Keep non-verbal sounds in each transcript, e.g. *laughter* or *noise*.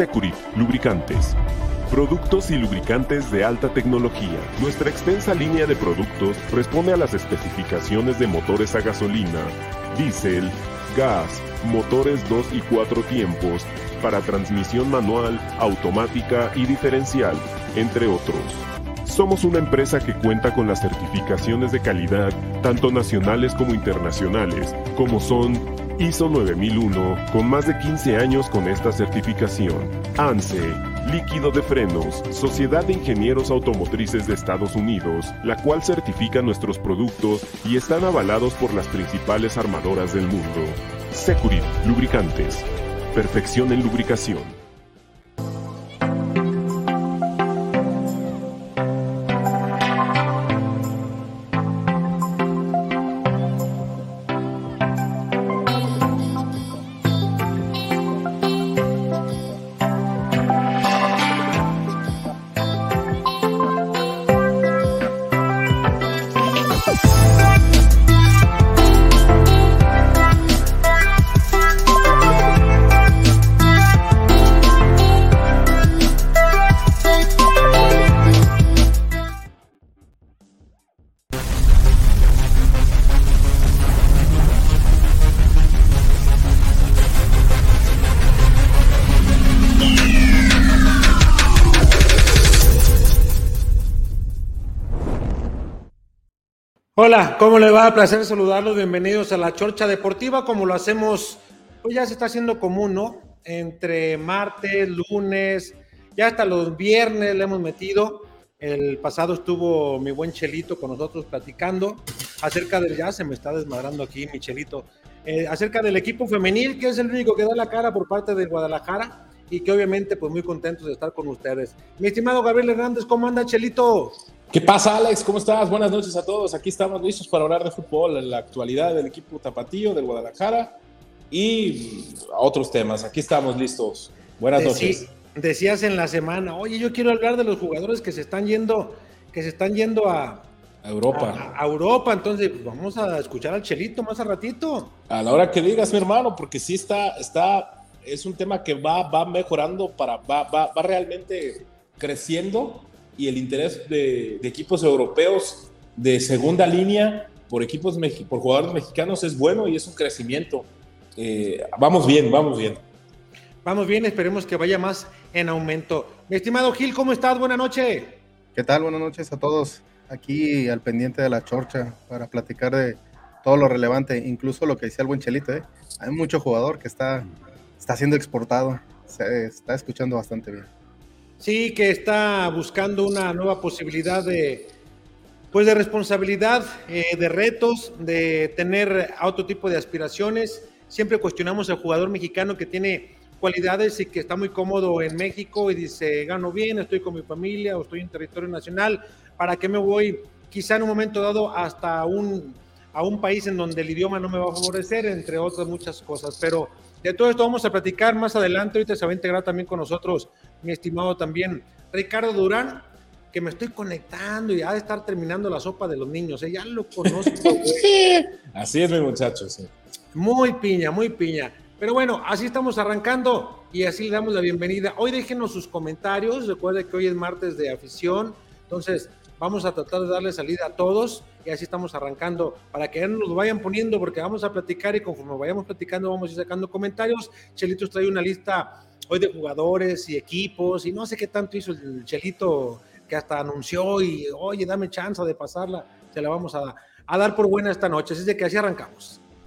Securit Lubricantes. Productos y lubricantes de alta tecnología. Nuestra extensa línea de productos responde a las especificaciones de motores a gasolina, diésel, gas, motores 2 y 4 tiempos, para transmisión manual, automática y diferencial, entre otros. Somos una empresa que cuenta con las certificaciones de calidad, tanto nacionales como internacionales, como son ISO 9001, con más de 15 años con esta certificación. ANSE, Líquido de Frenos, Sociedad de Ingenieros Automotrices de Estados Unidos, la cual certifica nuestros productos y están avalados por las principales armadoras del mundo. Securit, lubricantes. Perfección en lubricación. Hola, ¿cómo le va? Placer saludarlos. Bienvenidos a la Chorcha Deportiva, como lo hacemos, pues ya se está haciendo común, ¿no? Entre martes, lunes, ya hasta los viernes le hemos metido. El pasado estuvo mi buen Chelito con nosotros platicando acerca del, ya se me está desmadrando aquí mi Chelito, eh, acerca del equipo femenil, que es el único que da la cara por parte de Guadalajara y que obviamente pues muy contentos de estar con ustedes. Mi estimado Gabriel Hernández, ¿cómo anda Chelito? ¿Qué pasa, Alex? ¿Cómo estás? Buenas noches a todos. Aquí estamos listos para hablar de fútbol, en la actualidad del equipo Tapatío, del Guadalajara y otros temas. Aquí estamos listos. Buenas noches. Decías en la semana, oye, yo quiero hablar de los jugadores que se están yendo, que se están yendo a, Europa. A, Europa, entonces pues, vamos a escuchar al Chelito más a ratito. A la hora que digas, mi hermano, porque sí está, está, es un tema que va, va mejorando para, va, va, va realmente creciendo y el interés de, equipos europeos de segunda línea por equipos por jugadores mexicanos es bueno y es un crecimiento. Eh, vamos bien, vamos bien. Vamos bien, esperemos que vaya más en aumento. Mi estimado Gil, ¿cómo estás? Buenas noches. ¿Qué tal? Buenas noches a todos. Aquí al pendiente de la chorcha para platicar de todo lo relevante, incluso lo que decía el buen Chelito. ¿eh? Hay mucho jugador que está, está siendo exportado. Se está escuchando bastante bien. Sí, que está buscando una nueva posibilidad de, pues de responsabilidad, eh, de retos, de tener otro tipo de aspiraciones. Siempre cuestionamos al jugador mexicano que tiene cualidades y que está muy cómodo en México y dice, gano bien, estoy con mi familia o estoy en territorio nacional, ¿para qué me voy quizá en un momento dado hasta un, a un país en donde el idioma no me va a favorecer, entre otras muchas cosas? Pero de todo esto vamos a platicar más adelante. Ahorita se va a integrar también con nosotros mi estimado también Ricardo Durán, que me estoy conectando y ha de estar terminando la sopa de los niños. ¿eh? Ya lo conozco. *laughs* Así es, mi muchacho. Sí. Muy piña, muy piña. Pero bueno, así estamos arrancando y así le damos la bienvenida. Hoy déjenos sus comentarios. Recuerde que hoy es martes de afición. Entonces, vamos a tratar de darle salida a todos y así estamos arrancando para que nos lo vayan poniendo porque vamos a platicar y conforme vayamos platicando vamos a ir sacando comentarios. Chelitos trae una lista hoy de jugadores y equipos y no sé qué tanto hizo el Chelito que hasta anunció y oye, dame chance de pasarla, se la vamos a, a dar por buena esta noche. Así es de que así arrancamos.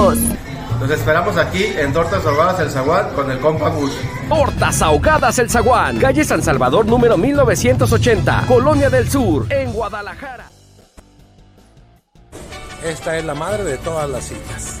Los esperamos aquí en Tortas Ahogadas El Zaguán con el compa Gus. Tortas Ahogadas El Zaguán, calle San Salvador número 1980, Colonia del Sur, en Guadalajara. Esta es la madre de todas las sillas.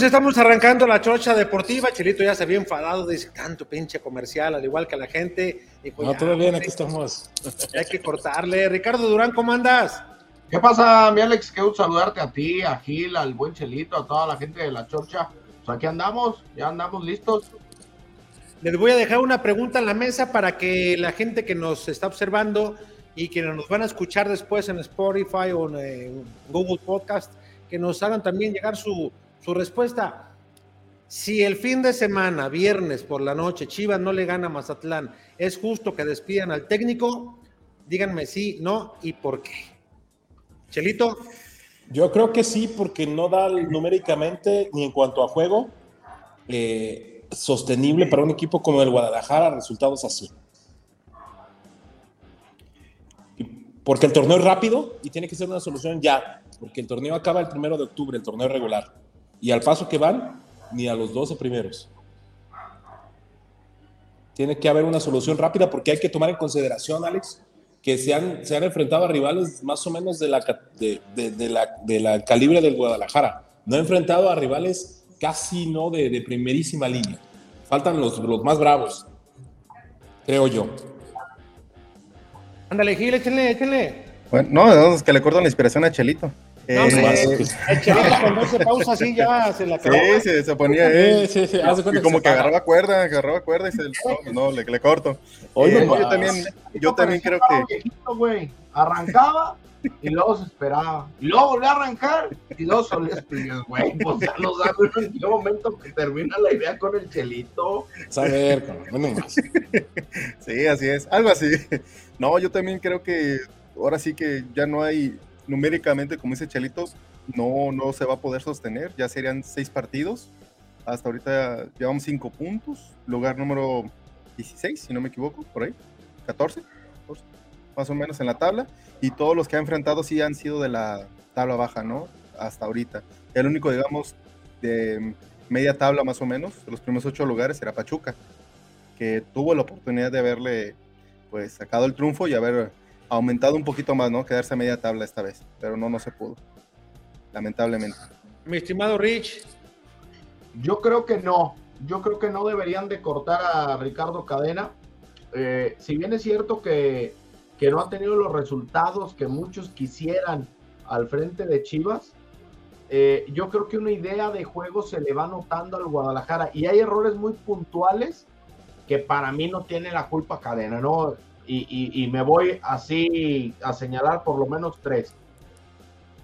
Pues estamos arrancando la chocha deportiva. Chelito ya se había enfadado, dice tanto pinche comercial, al igual que la gente. Dijo, No, todo bien, pues, aquí estamos. Hay que cortarle. Ricardo Durán, ¿cómo andas? ¿Qué pasa, mi Alex? Qué gusto saludarte a ti, a Gil, al buen Chelito, a toda la gente de la Chorcha. Pues aquí andamos, ya andamos listos. Les voy a dejar una pregunta en la mesa para que la gente que nos está observando y que nos van a escuchar después en Spotify o en eh, Google Podcast, que nos hagan también llegar su, su respuesta. Si el fin de semana, viernes por la noche, Chivas no le gana a Mazatlán, ¿es justo que despidan al técnico? Díganme sí, no y por qué. Chelito, Yo creo que sí, porque no da numéricamente ni en cuanto a juego eh, sostenible para un equipo como el Guadalajara resultados así. Porque el torneo es rápido y tiene que ser una solución ya, porque el torneo acaba el primero de octubre, el torneo regular. Y al paso que van, ni a los 12 primeros. Tiene que haber una solución rápida porque hay que tomar en consideración, Alex, que se han, se han enfrentado a rivales más o menos de la, de, de- de la, de la calibre del Guadalajara. No ha enfrentado a rivales casi no de, de primerísima línea. Faltan los, los más bravos, creo yo. ándale, Gil, échenle, échenle. Bueno, no, no, es que le corto la inspiración a Chelito. No, Eh, el Chelito cuando hace pausa así ya se la acabó. Sí, se, se ponía ahí. Sí, sí, sí, cuenta Y como que agarraba cuerda, agarraba cuerda y se no, no, le, le corto. Hoy Eh, no yo también, yo también creo que viejito, güey. Arrancaba y luego se esperaba. Y luego volvía a arrancar y luego solía esperar, güey. Pues ya no sabes en qué momento que termina la idea con el Chelito. Saber, cabrón, no más. *laughs* sí, así es, algo así. No, yo también creo que ahora sí que ya no hay numéricamente, como dice Chelito, no, no se va a poder sostener. Ya serían seis partidos. Hasta ahorita llevamos cinco puntos. Lugar número 16, si no me equivoco, por ahí. 14, 14, más o menos en la tabla. Y todos los que ha enfrentado sí han sido de la tabla baja, ¿no? Hasta ahorita. El único, digamos, de media tabla más o menos, de los primeros ocho lugares, era Pachuca, que tuvo la oportunidad de haberle pues sacado el triunfo y haber aumentado un poquito más, ¿no? Quedarse a media tabla esta vez, pero no, no se pudo, lamentablemente. Mi estimado Rich, Yo creo que no. Yo creo que no deberían de cortar a Ricardo Cadena. Eh, si bien es cierto que, que no ha tenido los resultados que muchos quisieran al frente de Chivas, eh, yo creo que una idea de juego se le va notando al Guadalajara y hay errores muy puntuales que para mí no tiene la culpa Cadena, ¿no? Y, me voy así a señalar por lo menos tres.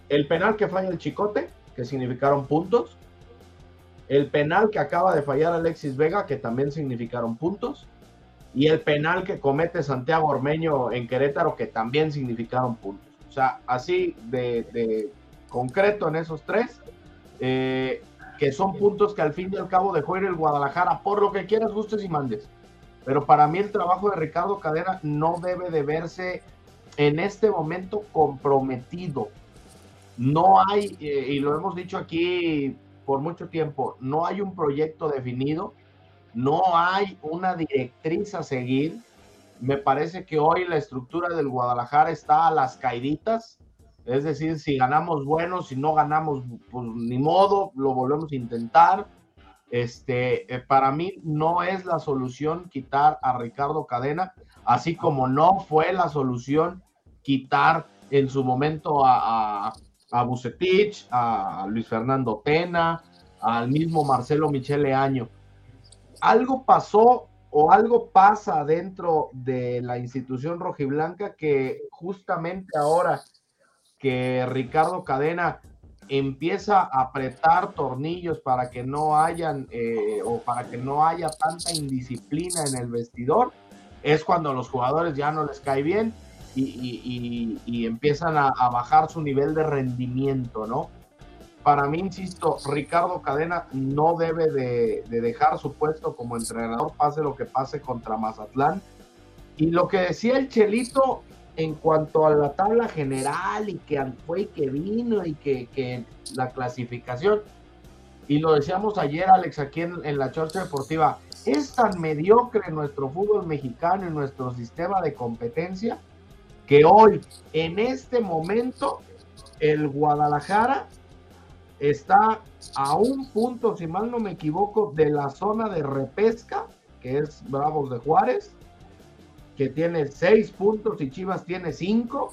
El penal que falla el Chicote, que significaron puntos. El penal que acaba de fallar Alexis Vega, que también significaron puntos. Y el penal que comete Santiago Ormeño en Querétaro, que también significaron puntos. O sea, así de, de concreto en esos tres, eh, que son puntos que al fin y al cabo dejó ir el Guadalajara, por lo que quieras, gustes y mandes. Pero para mí el trabajo de Ricardo Cadena no debe de verse en este momento comprometido. No hay, eh, y lo hemos dicho aquí por mucho tiempo, no hay un proyecto definido, no hay una directriz a seguir. Me parece que hoy la estructura del Guadalajara está a las caiditas, es decir, si ganamos bueno, si no ganamos, pues ni modo, lo volvemos a intentar. Este, eh, para mí no es la solución quitar a Ricardo Cadena, así como no fue la solución quitar en su momento a, a, a Bucetich, a Luis Fernando Tena, al mismo Marcelo Michele Año. Algo pasó o algo pasa dentro de la institución rojiblanca que justamente ahora que Ricardo Cadena empieza a apretar tornillos para que no hayan eh, o para que no haya tanta indisciplina en el vestidor, es cuando los jugadores ya no les cae bien y, y, empiezan a, bajar su nivel de rendimiento, ¿no? Para mí, insisto, Ricardo Cadena no debe de, de dejar su puesto como entrenador, pase lo que pase contra Mazatlán. Y lo que decía el Chelito, en cuanto a la tabla general y que fue y que vino y que, que, la clasificación, y lo decíamos ayer, Alex, aquí en, la Chorcha Deportiva, es tan mediocre nuestro fútbol mexicano y nuestro sistema de competencia que hoy, en este momento, el Guadalajara está a un punto, si mal no me equivoco, de la zona de repesca, que es Bravos de Juárez, que tiene seis puntos y Chivas tiene cinco,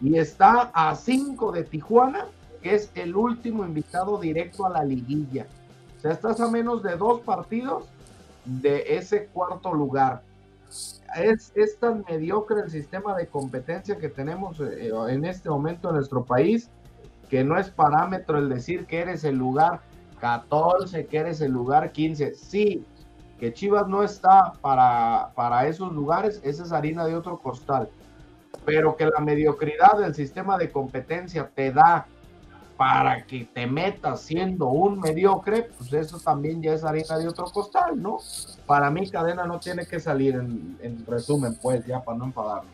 y está a cinco de Tijuana, que es el último invitado directo a la liguilla. O sea, estás a menos de dos partidos de ese cuarto lugar. Es, es tan mediocre el sistema de competencia que tenemos eh, en este momento en nuestro país que no es parámetro el decir que eres el lugar 14, que eres el lugar 15. Sí, que Chivas no está para, para esos lugares, esa es harina de otro costal. Pero que la mediocridad del sistema de competencia te da para que te metas siendo un mediocre, pues eso también ya es harina de otro costal, ¿no? Para mí Cadena no tiene que salir en, en resumen, pues, ya para no enfadarme.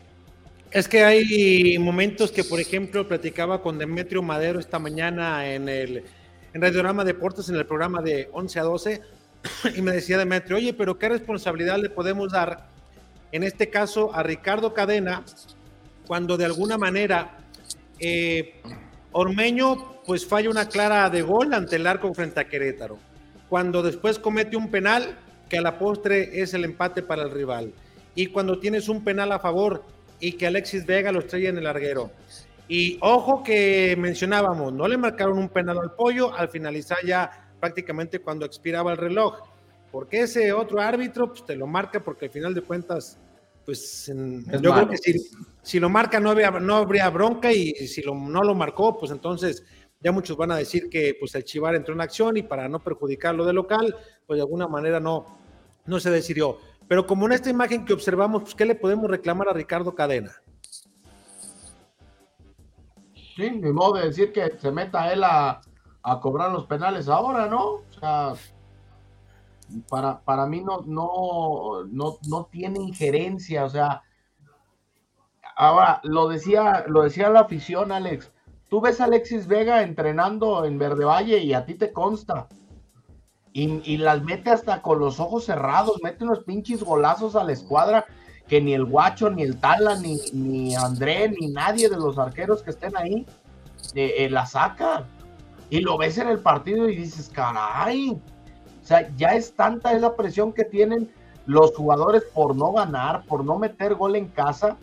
Es que hay momentos que, por ejemplo, platicaba con Demetrio Madero esta mañana en el en Radiorama Deportes, en el programa de 11 a 12, *coughs* y me decía Demetrio, oye, pero ¿qué responsabilidad le podemos dar, en este caso, a Ricardo Cadena, cuando de alguna manera eh, Ormeño pues falla una clara de gol ante el arco frente a Querétaro, cuando después comete un penal que a la postre es el empate para el rival, y cuando tienes un penal a favor y que Alexis Vega lo estrella en el larguero. Y ojo que mencionábamos, no le marcaron un penal al pollo al finalizar ya prácticamente cuando expiraba el reloj, porque ese otro árbitro pues, te lo marca porque al final de cuentas, pues en, yo malo. creo que si, si, lo marca no habría, no habría bronca y si lo, no lo marcó, pues entonces ya muchos van a decir que pues el Chivar entró en acción y para no perjudicarlo de local, pues de alguna manera no, no se decidió. Pero como en esta imagen que observamos, pues ¿qué le podemos reclamar a Ricardo Cadena? Sí, ni modo de decir que se meta él a, a cobrar los penales ahora, ¿no? O sea, para, para mí no, no, no, no tiene injerencia, o sea, ahora lo decía, lo decía la afición, Alex. Tú ves a Alexis Vega entrenando en Verde Valle y a ti te consta. Y, y, las mete hasta con los ojos cerrados, mete unos pinches golazos a la escuadra que ni el guacho, ni el Tala, ni, ni André, ni nadie de los arqueros que estén ahí eh, eh, la saca. Y lo ves en el partido y dices, caray, o sea, ya es tanta esa presión que tienen los jugadores por no ganar, por no meter gol en casa,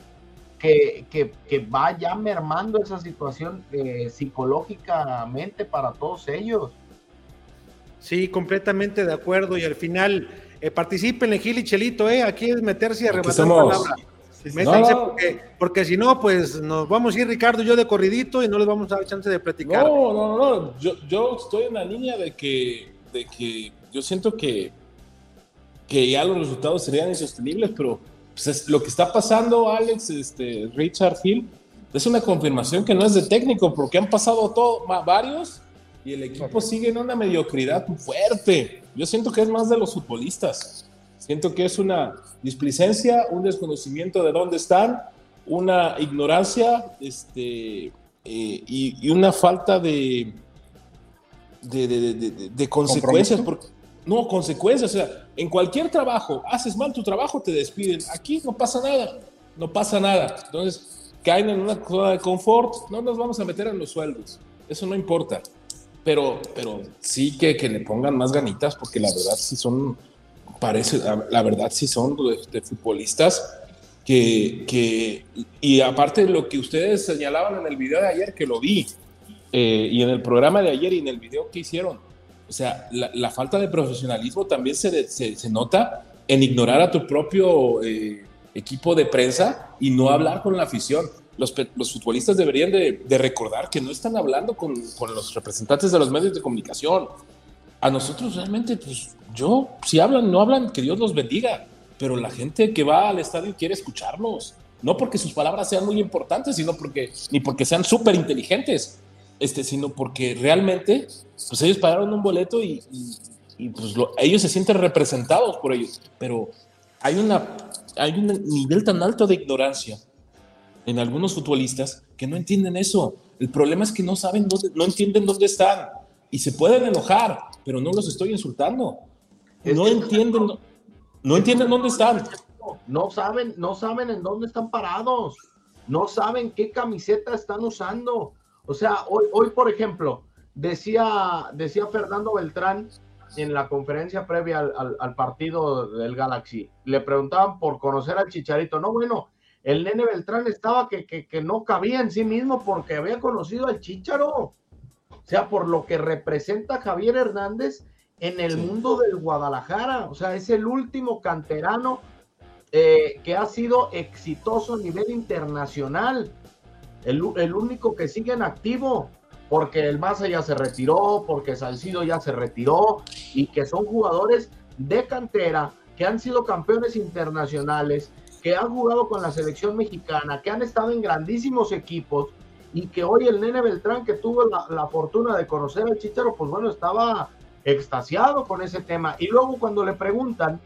que, que, que va ya mermando esa situación eh, psicológicamente para todos ellos. Sí, completamente de acuerdo. Y al final, eh, participen en Gil y Chelito, ¿eh? Aquí es meterse y arrebatar palabra. Métanse no. porque, porque, si no, pues nos vamos a ir Ricardo y yo de corridito y no les vamos a dar chance de platicar. No, no, no, yo, yo estoy en la línea de que, de que yo siento que, que ya los resultados serían insostenibles, pero pues es, lo que está pasando, Alex, este, Richard Hill, es una confirmación que no es de técnico, porque han pasado todo, varios y y el equipo sigue en una mediocridad fuerte. Yo siento que es más de los futbolistas. Siento que es una displicencia, un desconocimiento de dónde están, una ignorancia este, eh, y, y una falta de, de, de- de- de- consecuencias. Porque, no, consecuencias. O sea, en cualquier trabajo, haces mal tu trabajo, te despiden. Aquí no pasa nada. No pasa nada. Entonces, caen en una zona de confort. No nos vamos a meter en los sueldos. Eso no importa. Pero, pero sí que, que le pongan más ganitas, porque la verdad sí son, parece, la, la verdad sí son de, de futbolistas que, que, y aparte de lo que ustedes señalaban en el video de ayer, que lo vi, eh, y en el programa de ayer y en el video que hicieron, o sea, la, la falta de profesionalismo también se, se, se nota en ignorar a tu propio eh, equipo de prensa y no hablar con la afición. Los, los futbolistas deberían de, de recordar que no están hablando con, con los representantes de los medios de comunicación. A nosotros realmente, pues yo, si hablan, no hablan, que Dios los bendiga, pero la gente que va al estadio quiere escucharnos, no porque sus palabras sean muy importantes, sino porque, ni porque sean súper inteligentes, este, sino porque realmente, pues ellos pagaron un boleto y, y- y, pues lo- ellos se sienten representados por ellos, pero hay, una, hay un nivel tan alto de ignorancia en algunos futbolistas que no entienden eso. El problema es que no saben dónde, no entienden dónde están y se pueden enojar, pero no los estoy insultando. No entienden, no, no entienden dónde están. No saben, no saben en dónde están parados, no saben qué camiseta están usando. O sea, hoy, hoy por ejemplo, decía, decía Fernando Beltrán en la conferencia previa al, al- al partido del Galaxy, le preguntaban por conocer al Chicharito. No, bueno, el nene Beltrán estaba que, que, que no cabía en sí mismo porque había conocido al Chicharo. O sea, por lo que representa Javier Hernández en el mundo del Guadalajara. O sea, es el último canterano eh, que ha sido exitoso a nivel internacional. El, único que sigue en activo, porque el Maza ya se retiró, porque Salcido ya se retiró, y que son jugadores de cantera, que han sido campeones internacionales, que han jugado con la selección mexicana, que han estado en grandísimos equipos, y que hoy el nene Beltrán, que tuvo la, fortuna de conocer al Chicharo, pues bueno, estaba extasiado con ese tema. Y luego cuando le preguntan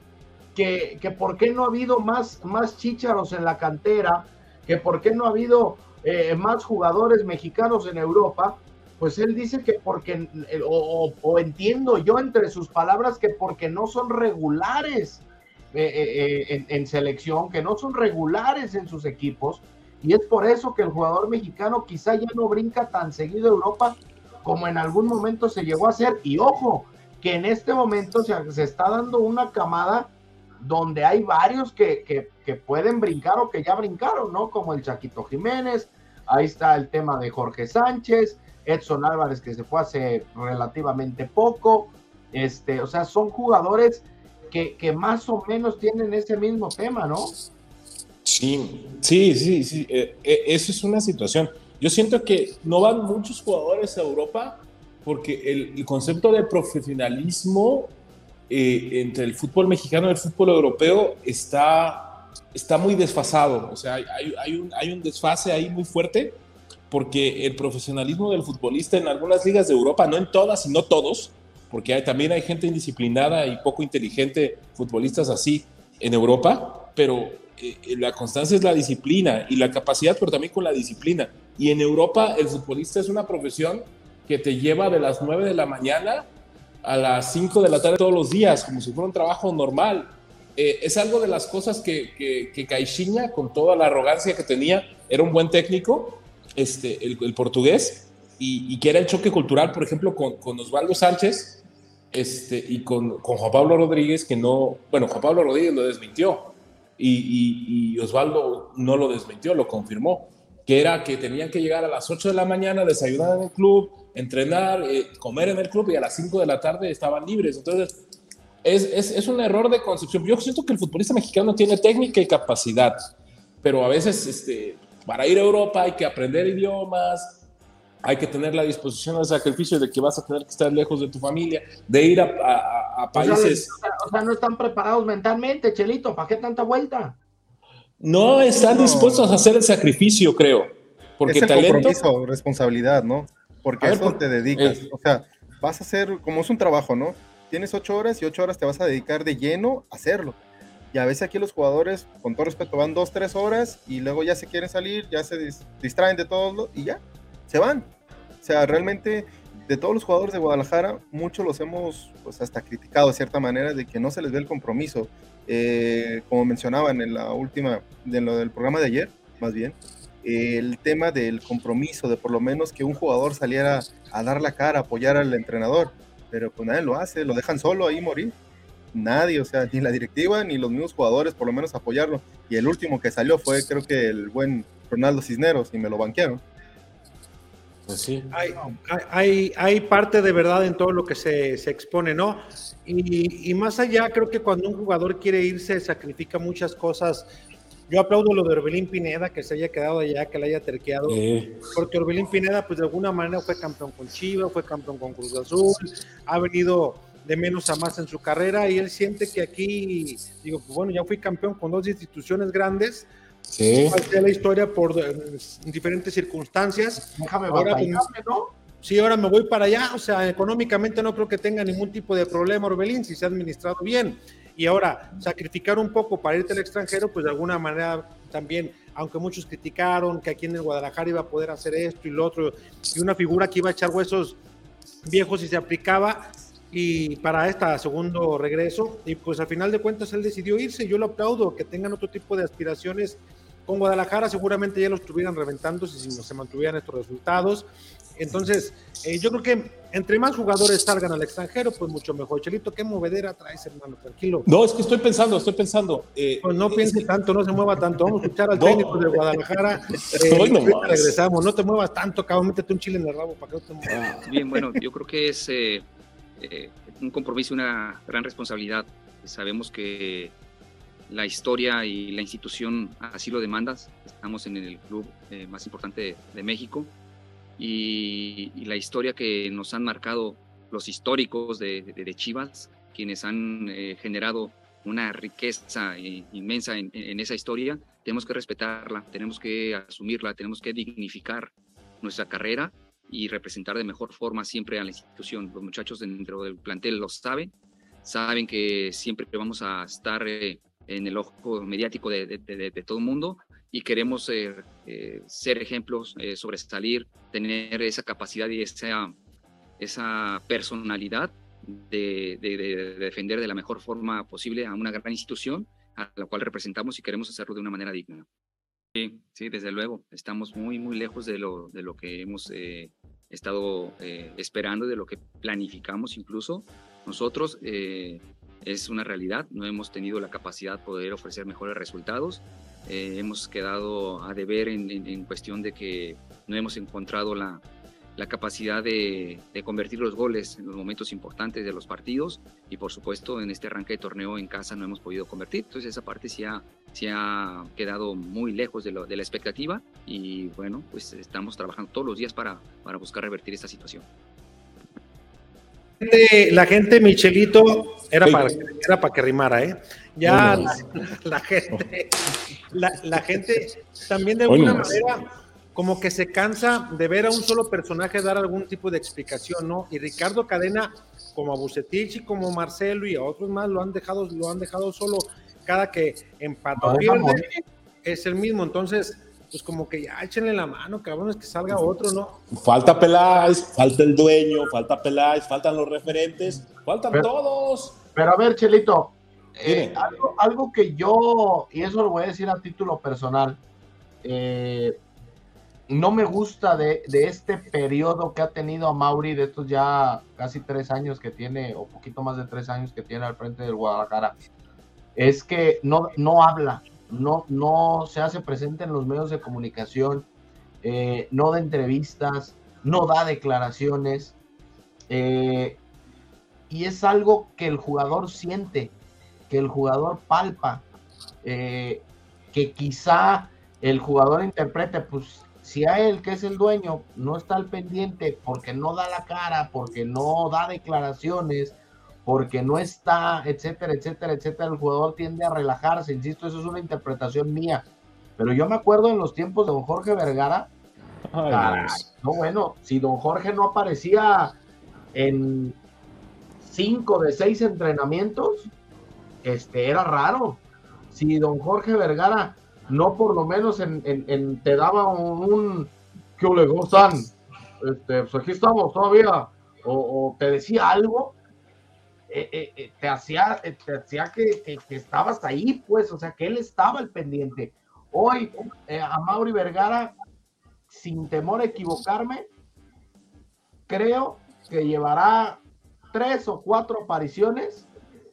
que, que por qué no ha habido más, más chícharos en la cantera, que por qué no ha habido eh, más jugadores mexicanos en Europa, pues él dice que porque, eh, o, o- entiendo yo entre sus palabras, que porque no son regulares eh, en selección, que no son regulares en sus equipos, y es por eso que el jugador mexicano quizá ya no brinca tan seguido a Europa como en algún momento se llegó a hacer. Y ojo, que en este momento se, se está dando una camada donde hay varios que, que- pueden brincar o que ya brincaron, ¿no? Como el Chaquito Jiménez, ahí está el tema de Jorge Sánchez, Edson Álvarez que se fue hace relativamente poco, este, o sea, son jugadores que, que más o menos tienen ese mismo tema, ¿no? Sí, sí, sí, sí. eh, eh, eso es una situación. Yo siento que no van muchos jugadores a Europa porque el, el concepto de profesionalismo eh, entre el fútbol mexicano y el fútbol europeo está, está muy desfasado. O sea, hay, hay- un, hay un desfase ahí muy fuerte porque el profesionalismo del futbolista en algunas ligas de Europa, no en todas, sino todos, porque hay- también hay gente indisciplinada y poco inteligente, futbolistas así en Europa, pero la constancia es la disciplina y la capacidad, pero también con la disciplina. Y en Europa el futbolista es una profesión que te lleva de las 9 de la mañana a las 5 de la tarde todos los días, como si fuera un trabajo normal. Eh, es algo de las cosas que, que, que Caixinha, con toda la arrogancia que tenía, era un buen técnico, este, el, portugués, y, y que era el choque cultural, por ejemplo, con, con Osvaldo Sánchez este, y con, con Juan Pablo Rodríguez, que no, bueno, Juan Pablo Rodríguez lo desmintió y, Osvaldo no lo desmintió, lo confirmó, que era que tenían que llegar a las 8 de la mañana, desayunar en el club, entrenar, eh, comer en el club y a las 5 de la tarde estaban libres. Entonces, es, es, es un error de concepción. Yo siento que el futbolista mexicano tiene técnica y capacidad, pero a veces este, para ir a Europa hay que aprender idiomas, hay que tener la disposición al sacrificio de que vas a tener que estar lejos de tu familia, de ir a, países... o sea, o sea, no están preparados mentalmente, Chelito, ¿para qué tanta vuelta? No están dispuestos a hacer el sacrificio, creo. Porque es el talento... compromiso, responsabilidad, ¿no? Porque A ver, eso te dedicas. eh. o sea, vas a hacer, como es un trabajo, ¿no? Tienes ocho horas y ocho horas te vas a dedicar de lleno a hacerlo. Y a veces aquí los jugadores, con todo respeto, van dos, tres horas y luego ya se quieren salir, ya se dis- distraen de todo y ya, se van. O sea, realmente de todos los jugadores de Guadalajara, muchos los hemos pues hasta criticado de cierta manera de que no se les ve el compromiso. Eh, como mencionaban en la última, de lo del programa de ayer, más bien, el tema del compromiso, de por lo menos que un jugador saliera a dar la cara, apoyar al entrenador, pero pues nadie lo hace, lo dejan solo ahí morir. Nadie, o sea, ni la directiva ni los mismos jugadores, por lo menos apoyarlo. Y el último que salió fue, creo que el buen Ronaldo Cisneros, y me lo banquearon. Pues sí. Hay, hay, hay parte de verdad en todo lo que se, se expone, ¿no? Y, y más allá, creo que cuando un jugador quiere irse, sacrifica muchas cosas. Yo aplaudo lo de Orbelín Pineda, que se haya quedado allá, que le haya terqueado, Eh, porque Orbelín Pineda, pues de alguna manera fue campeón con Chivas, fue campeón con Cruz Azul, ha venido de menos a más en su carrera y él siente que aquí, digo, pues bueno, ya fui campeón con dos instituciones grandes, sí. pasé la historia por eh, diferentes circunstancias. Déjame Ahora, batallarme, ¿no? Sí, ahora me voy para allá, o sea, económicamente no creo que tenga ningún tipo de problema Orbelín si se ha administrado bien. Y ahora, sacrificar un poco para irte al extranjero, pues de alguna manera también, aunque muchos criticaron que aquí en el Guadalajara iba a poder hacer esto y lo otro, y una figura que iba a echar huesos viejos y se aplicaba, y para este segundo regreso, y pues al final de cuentas él decidió irse, yo lo aplaudo, que tengan otro tipo de aspiraciones con Guadalajara, seguramente ya lo estuvieran reventando si no se mantuvieran estos resultados. Entonces, eh, yo creo que entre más jugadores salgan al extranjero, pues mucho mejor. Chelito, ¿qué movedera traes, hermano? Tranquilo. No, es que estoy pensando, estoy pensando. eh, Pues no piense que- tanto, no se mueva tanto. Vamos a escuchar al *laughs* No. técnico de Guadalajara. *laughs* Eh, regresamos. No te muevas tanto, cabrón. Métete un chile en el rabo para que no te muevas. Bien, bueno, yo creo que es eh, un compromiso una gran responsabilidad. Sabemos que la historia y la institución así lo demandan. Estamos en el club eh, más importante de, México y, la historia que nos han marcado los históricos de, de- Chivas, quienes han eh, generado una riqueza inmensa en, en esa historia, tenemos que respetarla, tenemos que asumirla, tenemos que dignificar nuestra carrera y representar de mejor forma siempre a la institución. Los muchachos dentro del plantel lo saben, saben que siempre vamos a estar eh, en el ojo mediático de, todo el mundo y queremos eh, eh, ser ejemplos, sobresalir, tener esa capacidad y esa, esa personalidad de defender de la mejor forma posible a una gran institución a la cual representamos y queremos hacerlo de una manera digna. Sí, sí, desde luego. Estamos muy, muy lejos de lo, de lo que hemos eh, estado eh, esperando, de lo que planificamos incluso. Nosotros eh, es una realidad, no hemos tenido la capacidad de poder ofrecer mejores resultados. Eh, hemos quedado a deber en, en- en cuestión de que no hemos encontrado la, la capacidad de, de convertir los goles en los momentos importantes de los partidos y por supuesto en este arranque de torneo en casa no hemos podido convertir. Entonces esa parte sí ha, sí ha quedado muy lejos de, lo- de la expectativa y bueno, pues estamos trabajando todos los días para, para buscar revertir esta situación. La gente, Michelito, era para, era para que rimara, ¿eh? Ya no la, la gente, la, la gente también de alguna no manera como que se cansa de ver a un solo personaje dar algún tipo de explicación, ¿no? Y Ricardo Cadena, como a Bucetich y como Marcelo y a otros más lo han dejado, lo han dejado solo cada que empata o Lo dejan pierde, es el mismo. Entonces, pues como que ya échenle la mano, cabrones, que salga otro, ¿no? Falta Peláez, falta el dueño, falta Peláez, faltan los referentes, faltan Pero- todos. Pero a ver, Chelito, eh, algo, algo que yo, y eso lo voy a decir a título personal, eh, no me gusta de, este periodo que ha tenido a Mauri, de estos ya casi tres años que tiene, o poquito más de tres años que tiene al frente del Guadalajara, es que no, no habla, no, no se hace presente en los medios de comunicación, eh, no da entrevistas, no da declaraciones. eh, y es algo que el jugador siente, que el jugador palpa, eh, que quizá el jugador interprete, pues si a él, que es el dueño, no está al pendiente porque no da la cara, porque no da declaraciones, porque no está, etcétera, etcétera, etcétera, el jugador tiende a relajarse, insisto, eso es una interpretación mía. Pero yo me acuerdo en los tiempos de don Jorge Vergara, Ay, Caray, Dios. no, bueno, si don Jorge no aparecía en cinco de seis entrenamientos, este, era raro. Si don Jorge Vergara no por lo menos en, te daba un, un ¿qué ole, cómo están? Este, pues aquí estamos todavía, o, te decía algo, eh, eh, eh, te hacía, te hacía que, que- que estabas ahí, pues, o sea, que él estaba al pendiente. Hoy, a Mauri Vergara, sin temor a equivocarme, creo que llevará tres o cuatro apariciones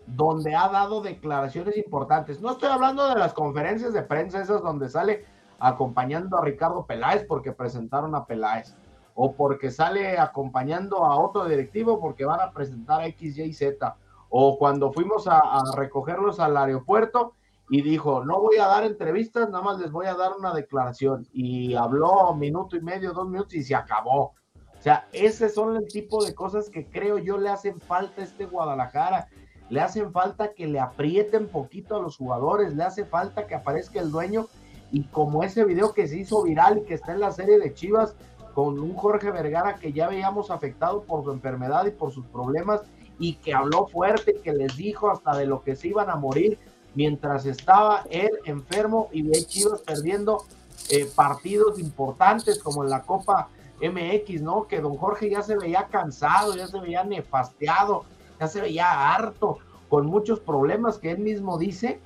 donde ha dado declaraciones importantes. No estoy hablando de las conferencias de prensa, esas donde sale acompañando a Ricardo Peláez porque presentaron a Peláez, o porque sale acompañando a otro directivo porque van a presentar a X, Y, Z, o cuando fuimos a, a recogerlos al aeropuerto y dijo, no voy a dar entrevistas, nada más les voy a dar una declaración, y habló minuto y medio, dos minutos y se acabó. O sea, ese son el tipo de cosas que creo yo le hacen falta a este Guadalajara. Le hacen falta que le aprieten poquito a los jugadores, le hace falta que aparezca el dueño y como ese video que se hizo viral y que está en la serie de Chivas con un Jorge Vergara que ya veíamos afectado por su enfermedad y por sus problemas y que habló fuerte, que les dijo hasta de lo que se iban a morir mientras estaba él enfermo y ve Chivas perdiendo eh, partidos importantes como en la Copa MX, ¿no? Que don Jorge ya se veía cansado, ya se veía nefasteado, ya se veía harto, con muchos problemas que él mismo dice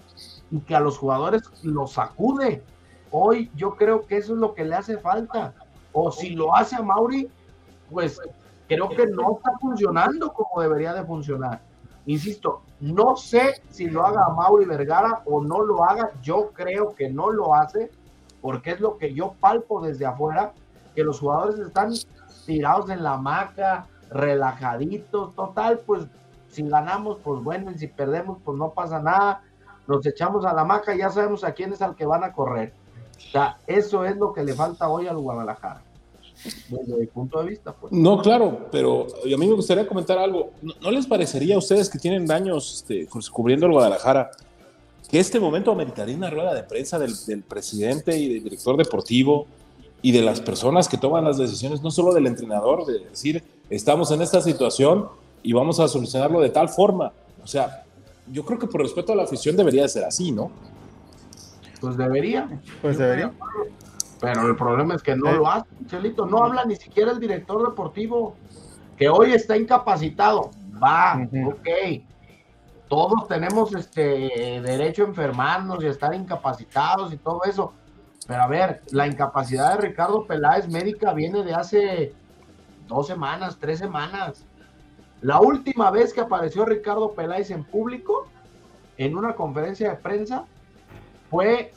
y que a los jugadores los sacude. Hoy yo creo que eso es lo que le hace falta. O si lo hace a Mauri, pues creo que no está funcionando como debería de funcionar. Insisto, no sé si lo haga a Mauri Vergara o no lo haga. Yo creo que no lo hace porque es lo que yo palpo desde afuera, que los jugadores están tirados en la hamaca, relajaditos, total, pues si ganamos, pues bueno, y si perdemos, pues no pasa nada, nos echamos a la hamaca, ya sabemos a quién es al que van a correr. O sea, eso es lo que le falta hoy al Guadalajara, desde mi punto de vista, pues. No, claro, pero a mí me gustaría comentar algo. ¿No, no les parecería a ustedes que tienen años este, cubriendo el Guadalajara que este momento ameritaría una rueda de prensa del, del presidente y del director deportivo y de las personas que toman las decisiones, no solo del entrenador, de decir, estamos en esta situación y vamos a solucionarlo de tal forma? O sea, yo creo que por respeto a la afición debería de ser así, ¿no? Pues debería. Pues debería. Pero el problema es que no lo hace, Chelito. No habla ni siquiera el director deportivo, que hoy está incapacitado. Va, ok. Todos tenemos este derecho a enfermarnos y a estar incapacitados y todo eso. Pero a ver, la incapacidad de Ricardo Peláez médica viene de hace dos semanas, tres semanas. La última vez que apareció Ricardo Peláez en público, en una conferencia de prensa, fue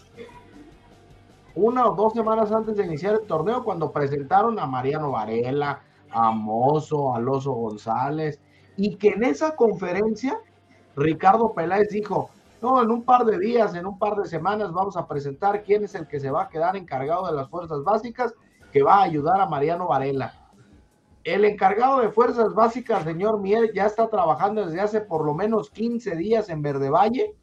una o dos semanas antes de iniciar el torneo, cuando presentaron a Mariano Varela, a Mozo, a Loso González, y que en esa conferencia Ricardo Peláez dijo, no, en un par de días, en un par de semanas vamos a presentar quién es el que se va a quedar encargado de las fuerzas básicas, que va a ayudar a Mariano Varela. El encargado de fuerzas básicas, señor Mier, ya está trabajando desde hace por lo menos 15 días en Verde Valle,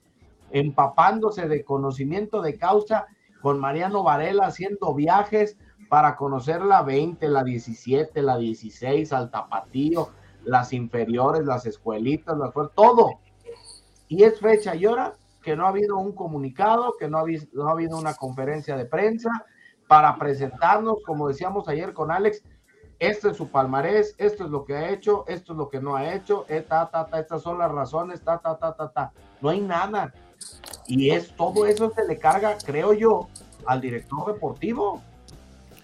empapándose de conocimiento de causa con Mariano Varela, haciendo viajes para conocer la 20, la 17, la 16, al tapatío, las inferiores, las escuelitas, las todo. Y es fecha y hora que no ha habido un comunicado, que no ha habido una conferencia de prensa para presentarnos, como decíamos ayer con Alex, este es su palmarés, esto es lo que ha hecho, esto es lo que no ha hecho, eh, ta, ta, ta, estas son las razones, ta, ta, ta, ta, ta. No hay nada. Y es todo eso se le carga, creo yo, al director deportivo.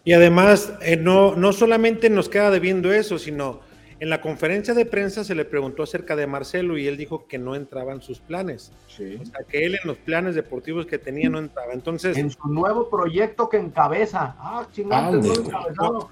Y además, eh, no, no solamente nos queda debiendo eso, sino en la conferencia de prensa se le preguntó acerca de Marcelo y él dijo que no entraba en sus planes. O sea, que él en los planes deportivos que tenía no entraba. Entonces, En su nuevo proyecto que encabeza. Ah, chingante, Ande. no encabezado.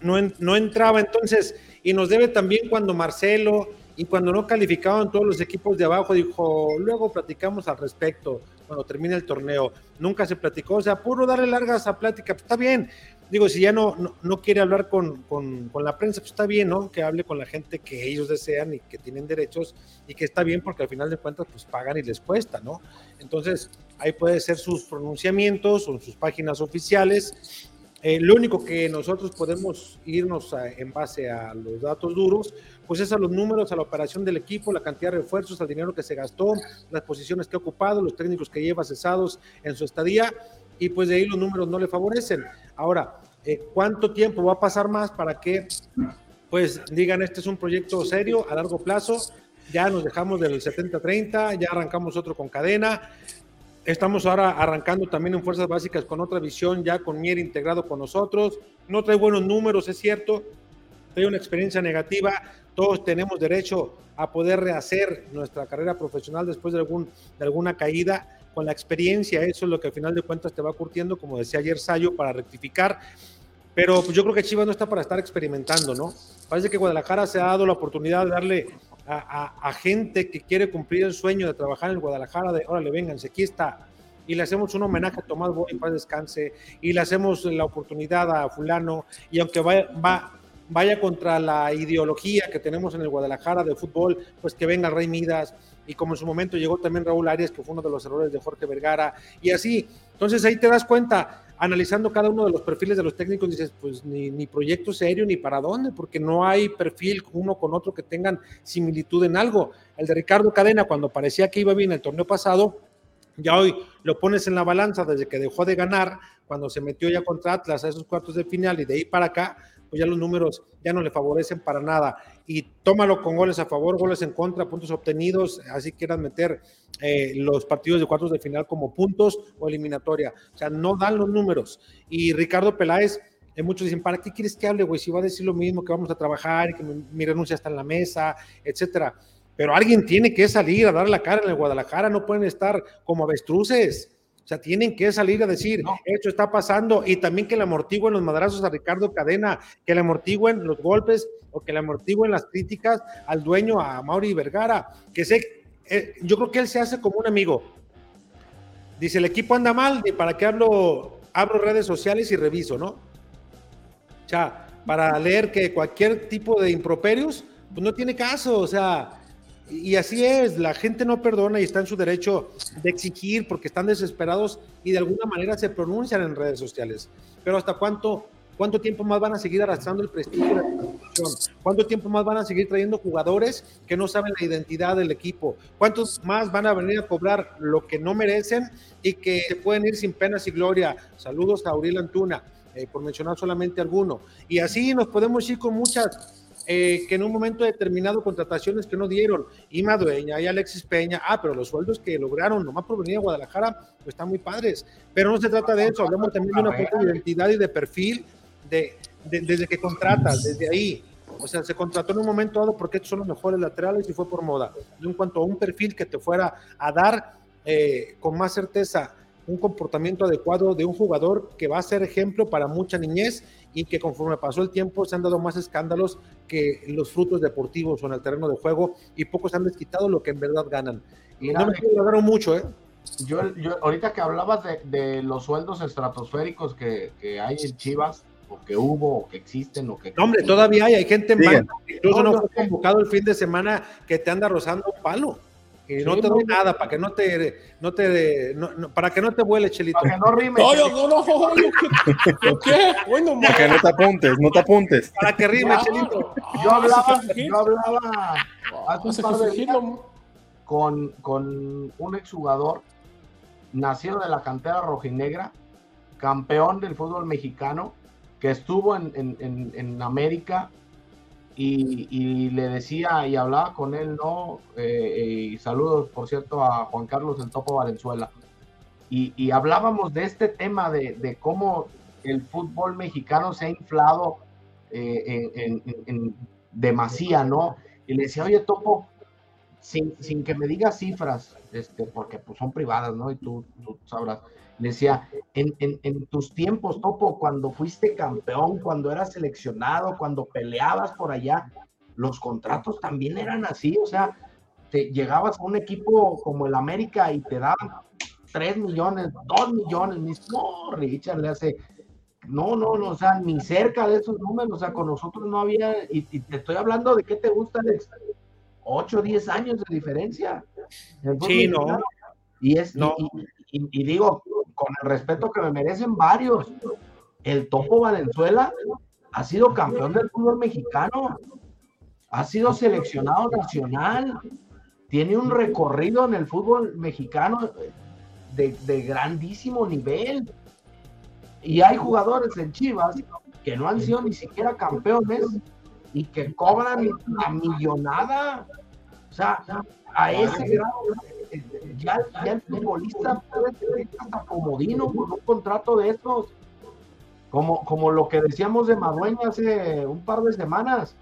No, no entraba. Entonces, y nos debe también cuando Marcelo y cuando no calificaban todos los equipos de abajo, dijo, luego platicamos al respecto cuando termine el torneo. Nunca se platicó, o sea, puro darle largas a plática, pues está bien. Digo, si ya no, no, quiere hablar con, con- con la prensa, pues está bien, ¿no? Que hable con la gente que ellos desean y que tienen derechos y que está bien porque al final de cuentas, pues pagan y les cuesta, ¿no? Entonces, ahí puede ser sus pronunciamientos o sus páginas oficiales Eh, lo único que nosotros podemos irnos a- en base a los datos duros, pues es a los números, a la operación del equipo, la cantidad de refuerzos, al dinero que se gastó, las posiciones que ha ocupado, los técnicos que lleva cesados en su estadía, y pues de ahí los números no le favorecen. Ahora, eh, ¿cuánto tiempo va a pasar más para que pues digan este es un proyecto serio a largo plazo? Ya nos dejamos del 70-30, ya arrancamos otro con cadena, Estamos ahora arrancando también en Fuerzas Básicas con otra visión, ya con Mier integrado con nosotros. No trae buenos números, es cierto. Trae una experiencia negativa. Todos tenemos derecho a poder rehacer nuestra carrera profesional después de, algún, de alguna caída. Con la experiencia, eso es lo que al final de cuentas te va curtiendo, como decía ayer Sayo, para rectificar. Pero yo creo que Chivas no está para estar experimentando, ¿no? Parece que Guadalajara se ha dado la oportunidad de darle a, a- a gente que quiere cumplir el sueño de trabajar en Guadalajara, de órale, vénganse, aquí está. Y le hacemos un homenaje a Tomás Boy, en paz descanse, y le hacemos la oportunidad a fulano, y aunque vaya, va, vaya contra la ideología que tenemos en el Guadalajara de fútbol, pues que venga Rey Midas, y como en su momento llegó también Raúl Arias, que fue uno de los errores de Jorge Vergara, y así. Entonces ahí te das cuenta, analizando cada uno de los perfiles de los técnicos, dices, pues ni, proyecto serio, ni para dónde, porque no hay perfil uno con otro que tengan similitud en algo. El de Ricardo Cadena, cuando parecía que iba bien el torneo pasado, ya hoy lo pones en la balanza desde que dejó de ganar, cuando se metió ya contra Atlas a esos cuartos de final y de ahí para acá, pues ya los números ya no le favorecen para nada. Y tómalo con goles a favor, goles en contra, puntos obtenidos, así quieran meter eh, los partidos de cuartos de final como puntos o eliminatoria. O sea, no dan los números. Y Ricardo Peláez, eh, muchos dicen, ¿para qué quieres que hable, güey? Si va a decir lo mismo, que vamos a trabajar y que mi, mi renuncia está en la mesa, etcétera. Pero alguien tiene que salir a dar la cara en el Guadalajara, no pueden estar como avestruces. O sea, tienen que salir a decir, esto está pasando, y también que le amortigüen los madrazos a Ricardo Cadena, que le amortigüen los golpes o que le amortigüen las críticas al dueño, a Mauri Vergara, que sé, eh, yo creo que él se hace como un amigo. Dice, el equipo anda mal, ¿y para qué hablo? Abro redes sociales y reviso, ¿no? O sea, para leer que cualquier tipo de improperios, pues no tiene caso, o sea, y así es, la gente no perdona y está en su derecho de exigir porque están desesperados y de alguna manera se pronuncian en redes sociales. Pero hasta cuánto, cuánto tiempo más van a seguir arrastrando el prestigio de la institución? ¿Cuánto tiempo más van a seguir trayendo jugadores que no saben la identidad del equipo? ¿Cuántos más van a venir a cobrar lo que no merecen y que pueden ir sin penas y gloria? Saludos a Auriel Antuna, eh, por mencionar solamente alguno. Y así nos podemos ir con muchas eh, que en un momento determinado contrataciones que no dieron, Ima Dueña y Alexis Peña, ah, pero los sueldos que lograron nomás por venir a Guadalajara, pues están muy padres. Pero no se trata de eso, hablamos también de una parte de identidad y de perfil de, de- desde que contratas, desde ahí. O sea, se contrató en un momento dado porque estos son los mejores laterales y fue por moda. Y en cuanto a un perfil que te fuera a dar eh, con más certeza un comportamiento adecuado de un jugador que va a ser ejemplo para mucha niñez y que conforme pasó el tiempo se han dado más escándalos que los frutos deportivos o en el terreno de juego y pocos han desquitado lo que en verdad ganan. Y Mira, no me lograron mucho, ¿eh? Yo, yo, ahorita que hablabas de, de los sueldos estratosféricos que, que hay en Chivas, o que hubo, o que existen, o que... No, hombre, todavía hay, hay gente en banca, incluso No, no fue convocado el fin de semana que te anda rozando un palo. Y no te no, doy no. nada para que no te, no te, no- no- para que no te vuele, Chelito. Para que no rime. No, yo, no, no, yo, ¿qué? ¿Yo qué? Bueno, Para que no te apuntes, no te apuntes. Para que rime, Ah, Chelito. Yo hablaba, yo hablaba hace Vas un a par de días no. con, con un exjugador nacido de la cantera rojinegra, campeón del fútbol mexicano, que estuvo en, en- en- en América y, y le decía y hablaba con él, ¿no? Eh, y saludos, por cierto, a Juan Carlos el Topo Valenzuela. Y, y hablábamos de este tema de, de cómo el fútbol mexicano se ha inflado eh, en, en- en demasía, ¿no? Y le decía, oye, Topo, sin, sin que me digas cifras, este, porque pues son privadas, ¿no? Y tú, tú sabrás. Decía, en, en- en tus tiempos, Topo, cuando fuiste campeón, cuando eras seleccionado, cuando peleabas por allá, los contratos también eran así, o sea, te llegabas a un equipo como el América y te daban 3 millones, 2 millones, mis no, Richard le hace, no, no, no, o sea, ni cerca de esos números, o sea, con nosotros no había, y, y te estoy hablando de qué te gusta, Alex, 8, 10 años de diferencia. Sí, no. Y es, No. y, y- y digo, con el respeto que me merecen varios, el Topo Valenzuela ha sido campeón del fútbol mexicano, ha sido seleccionado nacional, tiene un recorrido en el fútbol mexicano de, grandísimo nivel. Y hay jugadores en Chivas que no han sido ni siquiera campeones y que cobran la millonada. O sea, a ese grado, ya, ya el futbolista puede tener hasta comodino con un contrato de estos. Como, como lo que decíamos de Madueña hace un par de semanas.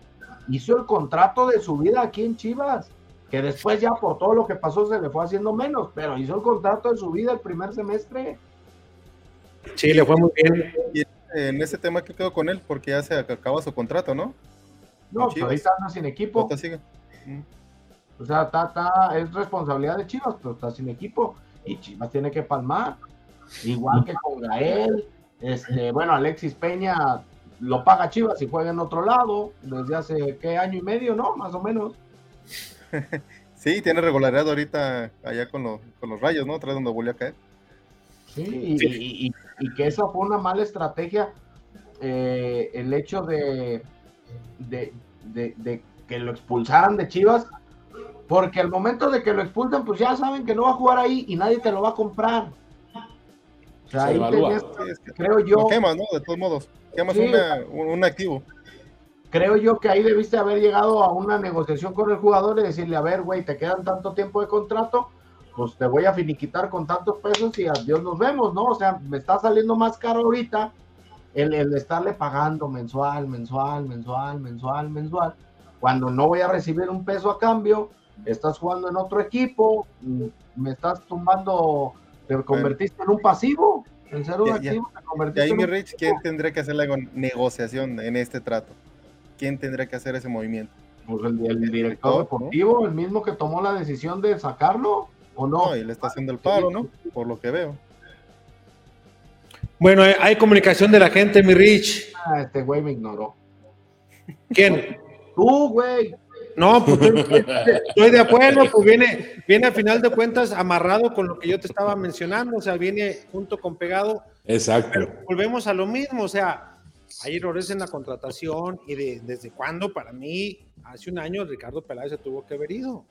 Hizo el contrato de su vida aquí en Chivas, que después ya por todo lo que pasó se le fue haciendo menos, pero hizo el contrato de su vida el primer semestre. Sí, le fue muy bien. Y en ese tema, ¿qué quedó con él? Porque ya se acaba su contrato, ¿no? No, pues ahorita anda sin equipo. Sigue. O sea, está, está, es responsabilidad de Chivas, pero está sin equipo. Y Chivas tiene que palmar. Igual que con Gael. Este, bueno, Alexis Peña lo paga Chivas y juega en otro lado desde hace qué año y medio, ¿no? Más o menos. *laughs* Sí, tiene regularidad ahorita allá con, los, con los rayos, ¿no? Otra donde volvió a caer. Sí, y, y, y, y, que esa fue una mala estrategia. Eh, el hecho de, de, de, de, que lo expulsaran de Chivas, porque al momento de que lo expulsan, pues ya saben que no va a jugar ahí y nadie te lo va a comprar. O sea, ahí tenías, creo yo. Lo quemas, ¿no? De todos modos, quemas sí, una, un, un activo creo yo que ahí debiste haber llegado a una negociación con el jugador y decirle, a ver, güey, te quedan tanto tiempo de contrato, pues te voy a finiquitar con tantos pesos y adiós nos vemos, ¿no? O sea, me está saliendo más caro ahorita el, el estarle pagando mensual, mensual, mensual, mensual, mensual, cuando no voy a recibir un peso a cambio, estás jugando en otro equipo, me estás tumbando, te convertiste en un pasivo, en ser un Ya, activo, ya. te Y convertiste ahí, en mi un Rich, ¿quién tendría que hacer la negociación en este trato? ¿Quién tendría que hacer ese movimiento? Pues el, el director deportivo, el mismo que tomó la decisión de sacarlo, ¿o no? No, y le está haciendo el paro, ¿no? Por lo que veo. Bueno, hay, hay comunicación de la gente, mi Rich. Ah, este güey me ignoró. ¿Quién? Tú, güey. No, pues estoy, *laughs* estoy de acuerdo, pues viene, viene a final de cuentas amarrado con lo que yo te estaba mencionando, o sea, viene junto con pegado. Exacto. Pero volvemos a lo mismo, o sea, hay errores en la contratación y de, desde cuándo, para mí, hace un año Ricardo Peláez se tuvo que haber ido.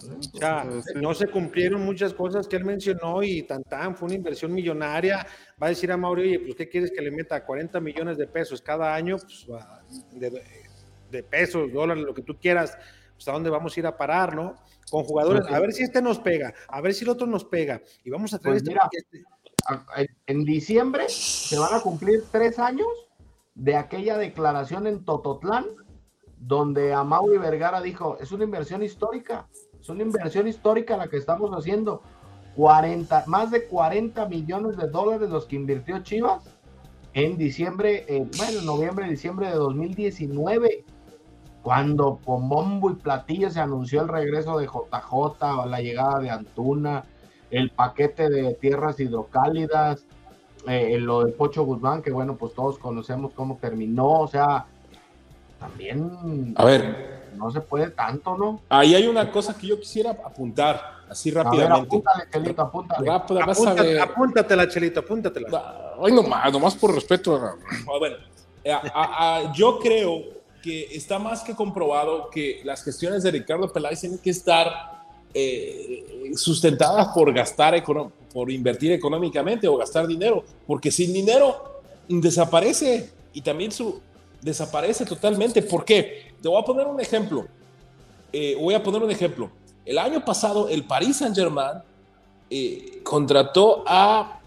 O sea, no se cumplieron muchas cosas que él mencionó y tan tan, fue una inversión millonaria. Va a decir a Mauri, oye, pues ¿qué quieres que le meta 40 millones de pesos cada año? Pues, de, de pesos, dólares, lo que tú quieras, pues a dónde vamos a ir a parar, ¿no? Con jugadores, a ver si este nos pega, a ver si el otro nos pega, y vamos a traer Pues este, en diciembre se van a cumplir tres años de aquella declaración en Tototlán, donde a Mauri Vergara dijo, es una inversión histórica, es una inversión histórica la que estamos haciendo. 40, más de 40 millones de dólares los que invirtió Chivas en diciembre, eh, bueno, noviembre, diciembre de 2019, cuando con bombo y platillo se anunció el regreso de JJ, la llegada de Antuna, el paquete de tierras hidrocálidas, eh, lo del Pocho Guzmán, que bueno, pues todos conocemos cómo terminó, o sea, también... A ver. No se puede tanto, ¿no? Ahí hay una cosa que yo quisiera apuntar, así rápidamente. A ver, apúntale, Chelito, apúntale. Rápido, vas a apúntate, ver. apúntatela, Chelito, apúntatela. Ay, nomás, nomás por respeto. a- Bueno, a- a- a- yo creo que está más que comprobado que las gestiones de Ricardo Peláez tienen que estar eh, sustentadas por gastar, por invertir económicamente o gastar dinero, porque sin dinero desaparece y también su desaparece totalmente. ¿Por qué? Te voy a poner un ejemplo. Eh, voy a poner un ejemplo. El año pasado, el Paris Saint Germain eh, contrató a,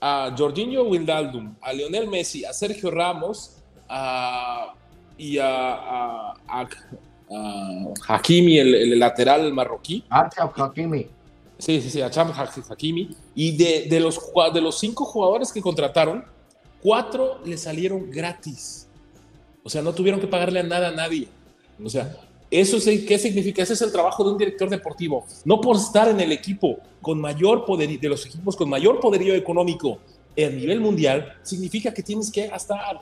a Jorginho Wijnaldum, a Lionel Messi, a Sergio Ramos a, y a, a, a- a Hakimi, el, el lateral marroquí. Achraf Hakimi. Sí, sí, sí, a Cham Hakimi. Y de, de, los, de los cinco jugadores que contrataron, cuatro le salieron gratis. O sea, no tuvieron que pagarle a nada a nadie. O sea, ¿eso es, qué significa? Ese es el trabajo de un director deportivo. No por estar en el equipo con mayor poder, de los equipos con mayor poderío económico a nivel mundial, significa que tienes que gastar.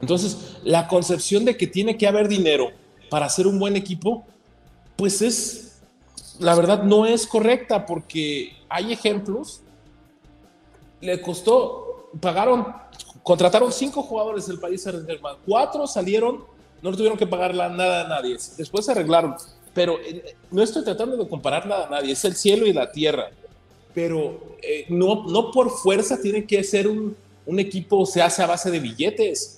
Entonces, la concepción de que tiene que haber dinero para hacer un buen equipo, pues es, la verdad, no es correcta porque hay ejemplos. Le costó pagaron, contrataron cinco jugadores del país cuatro salieron, no tuvieron que pagar nada a nadie, después se arreglaron. Pero eh, no estoy tratando de comparar nada a nadie, es el cielo y la tierra. Pero eh, no, no por fuerza tiene que ser un, un equipo, se hace a base de billetes.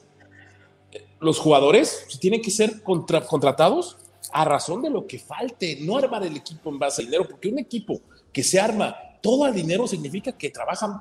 Los jugadores tienen que ser contra- contratados a razón de lo que falte, no armar el equipo en base a dinero, porque un equipo que se arma todo al dinero significa que trabajan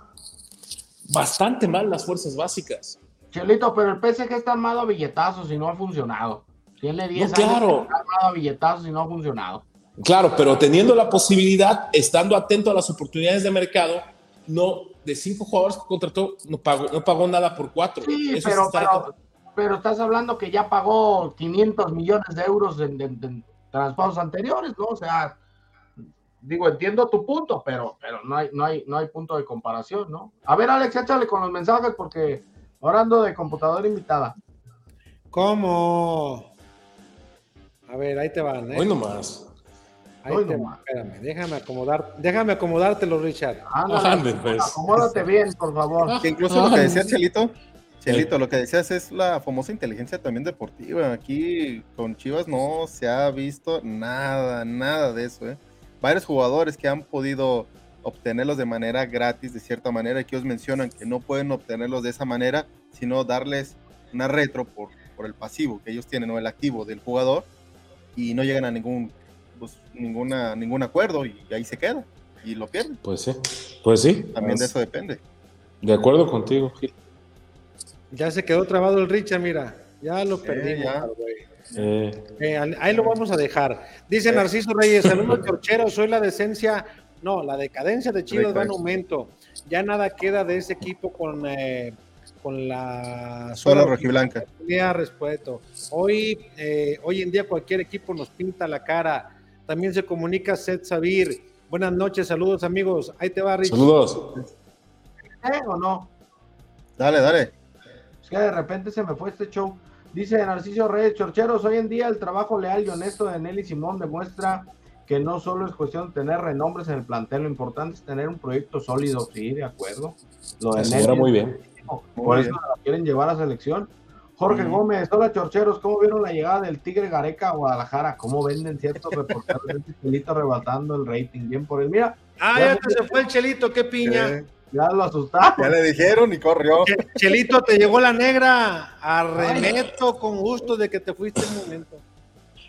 bastante mal las fuerzas básicas. Chelito, pero el PSG está armado a billetazos y no ha funcionado. Tiene 10 No, claro. está armado a billetazos y no ha funcionado. Claro, pero teniendo la posibilidad, estando atento a las oportunidades de mercado, no de cinco jugadores que contrató, no pagó, no pagó nada por cuatro. Sí, Eso pero, es pero, pero estás hablando que ya pagó 500 millones de euros en, en- en traspasos anteriores, ¿no? O sea, digo, entiendo tu punto, pero, pero no, hay, no, hay, no hay punto de comparación, ¿no? A ver, Alex, échale con los mensajes porque ahora ando de computadora invitada. ¿Cómo? A ver, ahí te van, ¿eh? Hoy nomás. Ahí Hoy te nomás. van, espérame, déjame acomodar, déjame acomodártelo, Richard. Ándale, pues. acomódate bien, por favor. Que incluso lo que decía Chelito, Chelito, lo que decías es la famosa inteligencia también deportiva. Aquí con Chivas no se ha visto nada, nada de eso. ¿eh? Varios jugadores que han podido obtenerlos de manera gratis, de cierta manera, que ellos mencionan que no pueden obtenerlos de esa manera, sino darles una retro por, por el pasivo que ellos tienen o el activo del jugador y no llegan a ningún, pues, ninguna, ningún acuerdo y ahí se queda y lo pierden. Pues sí, pues sí. También de eso depende. De acuerdo contigo, Gil. Ya se quedó trabado el Richard, mira. Ya lo perdimos, ya. güey. Eh, Eh, al- ahí lo vamos a dejar. Dice Narciso Reyes, *laughs* saludos torcheros, soy la decencia, no, la decadencia de Chivas va en aumento. Ya nada queda de ese equipo con, eh, con la Sola rojiblanca. Tenía respeto. Hoy, eh, hoy en día cualquier equipo nos pinta la cara. También se comunica Seth Sabir. Buenas noches, saludos amigos. Ahí te va, Rich. saludos. ¿Eh o no? Dale, dale. Que de repente se me fue este show. Dice Narciso Reyes Chorcheros, hoy en día el trabajo leal y honesto de Nelly Simón demuestra que no solo es cuestión de tener renombres en el plantel, lo importante es tener un proyecto sólido, sí, de acuerdo. Lo de Nelly muy bien. Muy Por bien. eso la quieren llevar a selección. Jorge. Gómez, hola Chorcheros, ¿cómo vieron la llegada del Tigre Gareca a Guadalajara? ¿Cómo venden ciertos reporteros este Chelito arrebatando el rating? Bien por él. Mira, Ah, ya te se fue el Chelito, qué piña. Ya lo asustaron. ya le dijeron y corrió. Che- Chelito, te llegó la negra. Arremeto con gusto de que te fuiste un momento.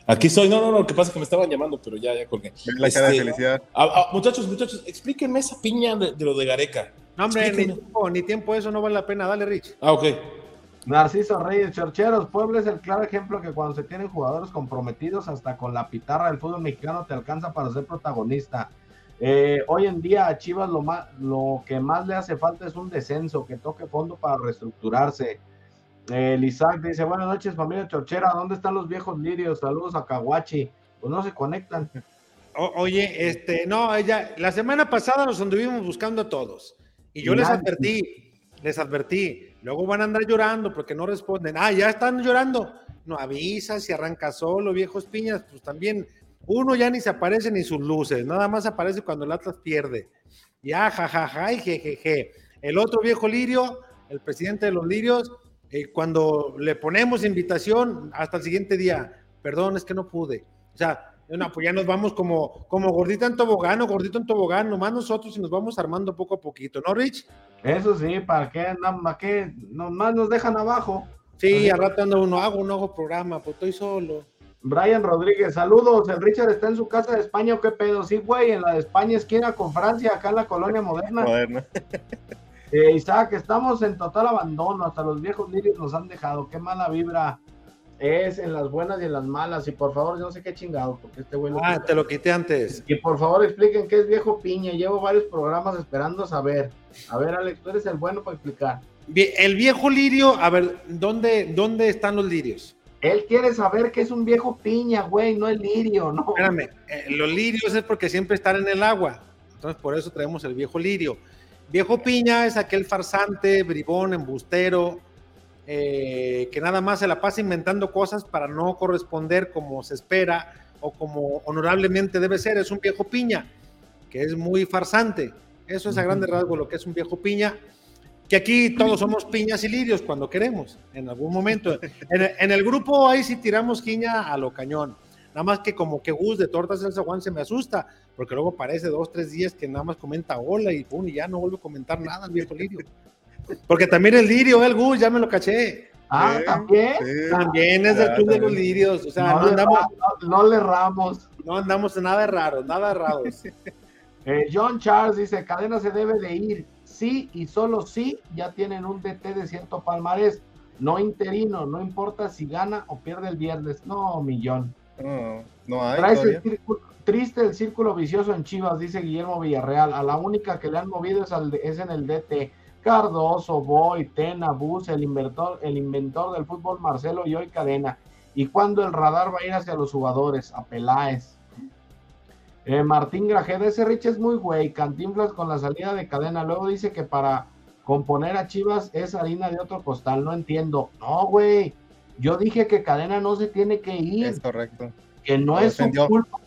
Aquí estoy. No, no, no, lo que pasa es que me estaban llamando, pero ya, ya colgué. La cara de Este, felicidad. muchachos, muchachos, explíquenme esa piña de, de lo de Gareca. No, hombre, ni tiempo, ni tiempo, eso no vale la pena. Dale, Rich. Ah, ok. Narciso Reyes, Chorcheros, Puebla es el claro ejemplo que cuando se tienen jugadores comprometidos, hasta con la pitarra del fútbol mexicano te alcanza para ser protagonista. Eh, hoy en día a Chivas lo, más, lo que más le hace falta es un descenso, que toque fondo para reestructurarse. Eh, el Isaac dice, buenas noches familia Chorchera, ¿dónde están los viejos lirios? Saludos a Caguachi. Pues no se conectan. O- oye, este, no, ella, la semana pasada nos anduvimos buscando a todos. Y yo Y les nadie. advertí, les advertí. Luego van a andar llorando porque no responden. Ah, ya están llorando. No avisas si arranca solo, viejos piñas, pues también uno ya ni se aparece ni sus luces, nada más aparece cuando el Atlas pierde. Ya, jajaja, y jejeje. El otro viejo lirio, el presidente de los lirios, eh, cuando le ponemos invitación hasta el siguiente día, perdón, es que no pude. O sea, no, pues ya nos vamos como, como gordita en tobogán o gordito en tobogán, nomás nosotros y nos vamos armando poco a poquito, ¿no, Rich? Eso sí, ¿para qué? ¿Para qué? Nomás nos dejan abajo. Sí, al rato ando uno, hago un nuevo programa, pues estoy solo. Brian Rodríguez, saludos. El Richard está en su casa de España o qué pedo. Sí, güey, en la de España, esquina con Francia, acá en la colonia moderna. Moderna. *laughs* Eh, Isaac, estamos en total abandono. Hasta los viejos lirios nos han dejado. Qué mala vibra es en las buenas y en las malas. Y por favor, yo no sé qué chingado, porque este güey. lo Ah, quita. te lo quité antes. Y por favor, expliquen qué es viejo piña. Llevo varios programas esperando saber. A ver, Alex, tú eres el bueno para explicar. Bien, El viejo lirio, a ver, ¿dónde, dónde están los lirios? Él quiere saber qué es un viejo piña, güey, no el lirio, no. Espérame, eh, los lirios es porque siempre están en el agua. Entonces, por eso traemos el viejo lirio. Viejo piña es aquel farsante, bribón, embustero, eh, que nada más se la pasa inventando cosas para no corresponder como se espera o como honorablemente debe ser. Es un viejo piña, que es muy farsante. Eso es a grandes rasgos lo que es un viejo piña. Que aquí todos somos piñas y lirios cuando queremos, en algún momento. En, en el grupo ahí sí tiramos quiña a lo cañón. Nada más que como que Gus de Tortas del Zaguán se me asusta, porque luego parece dos, tres días que nada más comenta hola y pum, y ya no vuelve a comentar nada el viejo lirio. Porque también el lirio, el Gus, ya me lo caché. Ah, Sí, también. sí. También es del club de los lirios. O sea, no, no, le andamos, no- no le ramos. no andamos en nada raro, nada raro. *laughs* Eh, John Charles dice, Cadena se debe de ir. Sí y solo sí ya tienen un DT de cierto palmarés. No interino, no importa si gana o pierde el viernes. No, millón. No, no hay Traes el círculo- triste el círculo vicioso en Chivas, dice Guillermo Villarreal. A la única que le han movido es, al es en el DT. Cardoso, Boy, Tena, Bus, el inventor, el inventor del fútbol Marcelo y hoy Cadena. ¿Y cuándo el radar va a ir hacia los jugadores? A Peláez. Eh, Martín Grajeda, ese Rich es muy güey. Cantinflas con la salida de cadena. Luego dice que para componer a Chivas es harina de otro costal. No entiendo. No, güey. Yo dije que cadena no se tiene que ir Es correcto. que no Lo es su culpa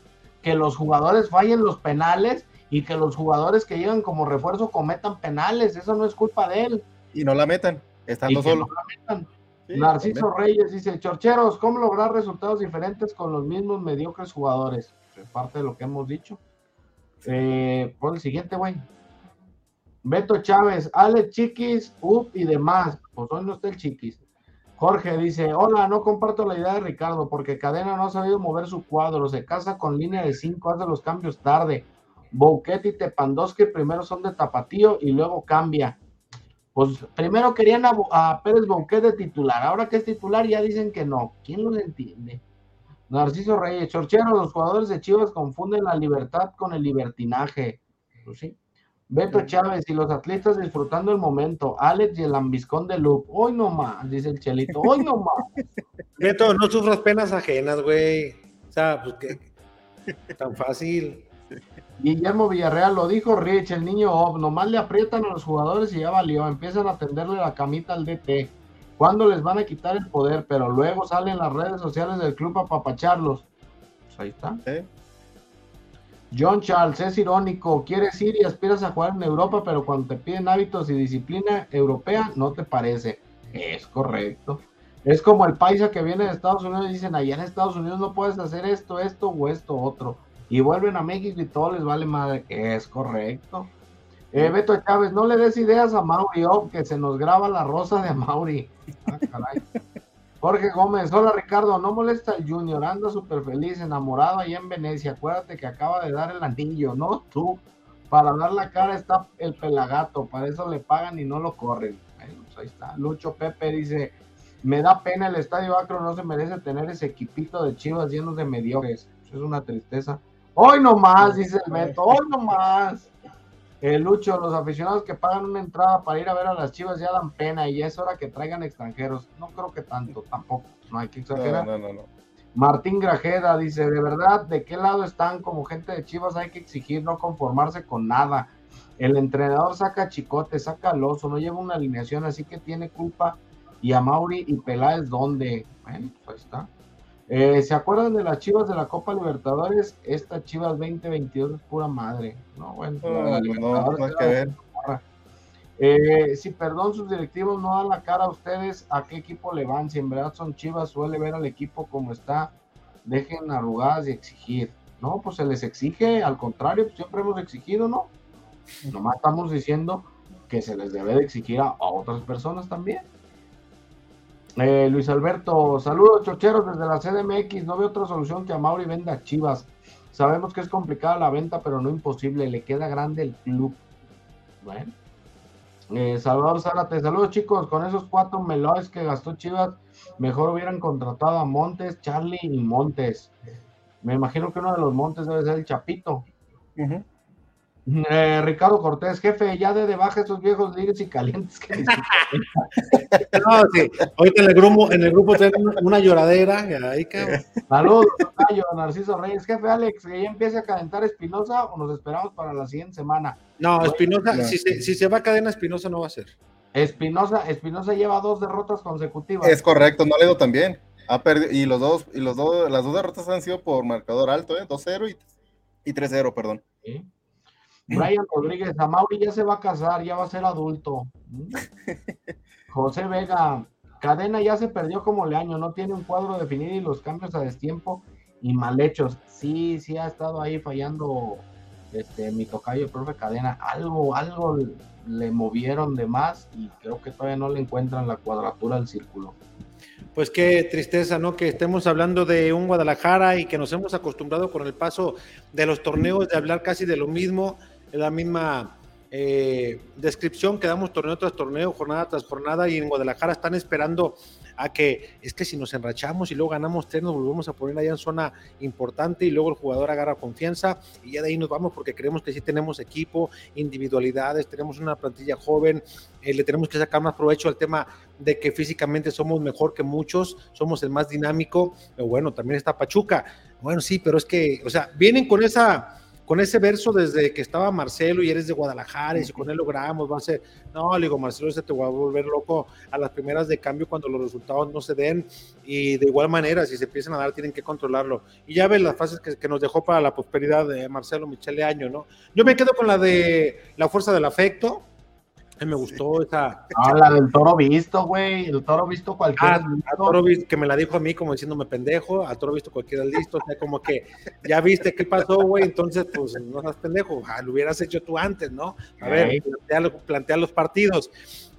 que los jugadores fallen los penales y que los jugadores que llegan como refuerzo cometan penales. Eso no es culpa de él. Y no la metan, Y estando que solo. no la. Sí, Narciso también. Reyes dice, Chorcheros, ¿cómo lograr resultados diferentes con los mismos mediocres jugadores? Es parte de lo que hemos dicho. Eh, pon el siguiente, güey. Beto Chávez, Ale Chiquis, UP y demás. Pues hoy no está el Chiquis. Jorge dice, hola, no comparto la idea de Ricardo porque Cadena no ha sabido mover su cuadro, se casa con línea de 5, hace los cambios tarde. Bouquet y Tepandowski primero son de tapatío y luego cambia. Pues primero querían a Pérez Bouquet de titular, ahora que es titular ya dicen que no. ¿Quién los entiende? Narciso Reyes, Chorchero, los jugadores de Chivas confunden la libertad con el libertinaje. Pues sí. Beto Chávez y los atletas disfrutando el momento. Alex y el ambiscón de Loop. Hoy no más, dice el Chelito. Hoy no más. *laughs* Beto, no sufras penas ajenas, güey. O sea, pues que tan fácil. Guillermo Villarreal lo dijo Rich, el niño Ob, nomás le aprietan a los jugadores y ya valió, empiezan a tenderle la camita al DT. ¿Cuándo les van a quitar el poder? Pero luego salen las redes sociales del club a papacharlos. Pues ahí está. John Charles, es irónico, quieres ir y aspiras a jugar en Europa, pero cuando te piden hábitos y disciplina europea, no te parece. Es correcto. Es como el paisa que viene de Estados Unidos y dicen, allá en Estados Unidos no puedes hacer esto, esto o esto otro. Y vuelven a México y todo les vale madre. Es correcto. Eh, Beto Chávez, no le des ideas a Mauri, oh, que se nos graba la rosa de Mauri. Ah, caray. *laughs* Jorge Gómez, hola Ricardo, no molesta el Junior, anda súper feliz, enamorado allá en Venecia. Acuérdate que acaba de dar el anillo, ¿no? Tú, para dar la cara está el pelagato, para eso le pagan y no lo corren. Pues ahí está. Lucho Pepe dice: Me da pena el estadio Acro, no se merece tener ese equipito de chivas llenos de mediocres. Es una tristeza. Hoy no más, dice el Beto, hoy no más. Eh, Lucho, los aficionados que pagan una entrada para ir a ver a las chivas ya dan pena y ya es hora que traigan extranjeros. No creo que tanto, tampoco. No hay que exagerar. No, no, no, no. Martín Grajeda dice, de verdad, ¿de qué lado están como gente de Chivas? Hay que exigir no conformarse con nada. El entrenador saca chicote, saca al oso, no lleva una alineación, así que tiene culpa. Y a Mauri y Peláez, ¿dónde? Bueno, pues ahí está. Eh, ¿Se acuerdan de las Chivas de la Copa Libertadores? Esta Chivas 2022 es pura madre. No, bueno, la No, no, que ver. Eh, si perdón, sus directivos no dan la cara a ustedes, ¿a qué equipo le van? Si en verdad son chivas, suele ver al equipo como está, dejen arrugadas y exigir. No, pues se les exige, al contrario, pues siempre hemos exigido, ¿no? Nomás estamos diciendo que se les debe de exigir a, a otras personas también. Eh, Luis Alberto, saludos chocheros desde la CDMX, no veo otra solución que a Mauri venda Chivas. Sabemos que es complicada la venta, pero no imposible, le queda grande el club. Bueno. Eh, Salvador Zárate, saludos chicos, con esos cuatro melones que gastó Chivas, mejor hubieran contratado a Montes, Charlie y Montes. Me imagino que uno de los Montes debe ser el Chapito. Eh, Ricardo Cortés, jefe, ya de de baja esos viejos líderes y calientes que *laughs* No, sí. Ahorita en el grupo, en el grupo tienen una lloradera. Ahí. Saludos, tocayo, Narciso Reyes, jefe Alex, que ya empiece a calentar Espinosa o nos esperamos para la siguiente semana. No, Espinosa, No. si se, si se va a cadena, Espinosa no va a ser. Espinosa, Espinosa lleva dos derrotas consecutivas. Es correcto, no le tan bien. Ha perdido, y los dos, y los dos, las dos derrotas han sido por marcador alto, ¿eh? 2-0 y, y 3-0, perdón. Sí. Brian Rodríguez, a Mauri ya se va a casar, ya va a ser adulto. *laughs* José Vega, Cadena ya se perdió como Leaño, no tiene un cuadro definido y los cambios a destiempo y mal hechos. Sí, sí ha estado ahí fallando este, mi tocayo, el profe Cadena. Algo, algo le movieron de más y creo que todavía no le encuentran la cuadratura del círculo. Pues qué tristeza, ¿no? Que estemos hablando de un Guadalajara y que nos hemos acostumbrado con el paso de los torneos de hablar casi de lo mismo, la misma eh, descripción que damos torneo tras torneo, jornada tras jornada, y en Guadalajara están esperando a que es que si nos enrachamos y luego ganamos tres, nos volvemos a poner allá en zona importante y luego el jugador agarra confianza y ya de ahí nos vamos porque creemos que sí tenemos equipo, individualidades, tenemos una plantilla joven, eh, le tenemos que sacar más provecho al tema de que físicamente somos mejor que muchos, somos el más dinámico, pero bueno, también está Pachuca, bueno, sí, pero es que, o sea, vienen con esa con ese verso desde que estaba Marcelo y eres de Guadalajara y si con él logramos, va a ser, no, le digo, Marcelo, ese te va a volver loco a las primeras de cambio cuando los resultados no se den y de igual manera, si se empiezan a dar, tienen que controlarlo. Y ya ves las fases que, que nos dejó para la prosperidad de Marcelo Michele Año, ¿no? Yo me quedo con la de la fuerza del afecto, me gustó esa. Ah, la del toro visto, güey. El toro visto cualquiera. Ah, toro visto, que me la dijo a mí como diciéndome pendejo. A toro visto cualquiera listo. O sea, como que ya viste qué pasó, güey. Entonces, pues no seas pendejo. Ah, lo hubieras hecho tú antes, ¿no? A ver, plantea, plantea, los partidos.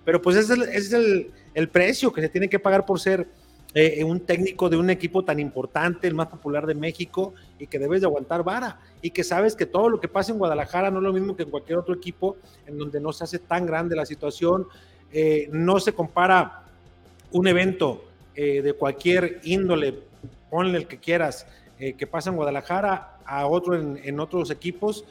Pero pues ese es, el, ese es el, el precio que se tiene que pagar por ser eh, un técnico de un equipo tan importante, el más popular de México, y que debes de aguantar vara, y que sabes que todo lo que pasa en Guadalajara no es lo mismo que en cualquier otro equipo, en donde no se hace tan grande la situación, eh, no se compara un evento eh, de cualquier índole, ponle el que quieras, eh, que pasa en Guadalajara a otro en, en otros equipos,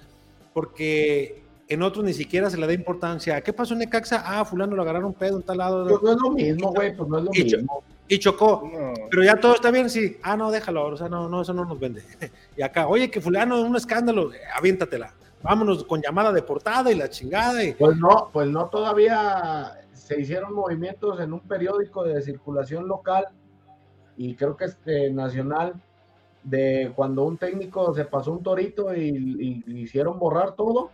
porque en otros ni siquiera se le da importancia. ¿Qué pasó en Necaxa? Ah, fulano lo agarraron pedo en tal lado. Pues no es lo mismo, güey, pues no es lo y, mismo. Y chocó, no. pero ya todo está bien, sí. Ah, no, déjalo, o sea, no, no, eso no nos vende. *laughs* Y acá, oye, que fulano, un escándalo, aviéntatela. Vámonos con llamada de portada y la chingada. Y... Pues no, pues no, todavía se hicieron movimientos en un periódico de circulación local y creo que este nacional de cuando un técnico se pasó un torito y, y hicieron borrar todo.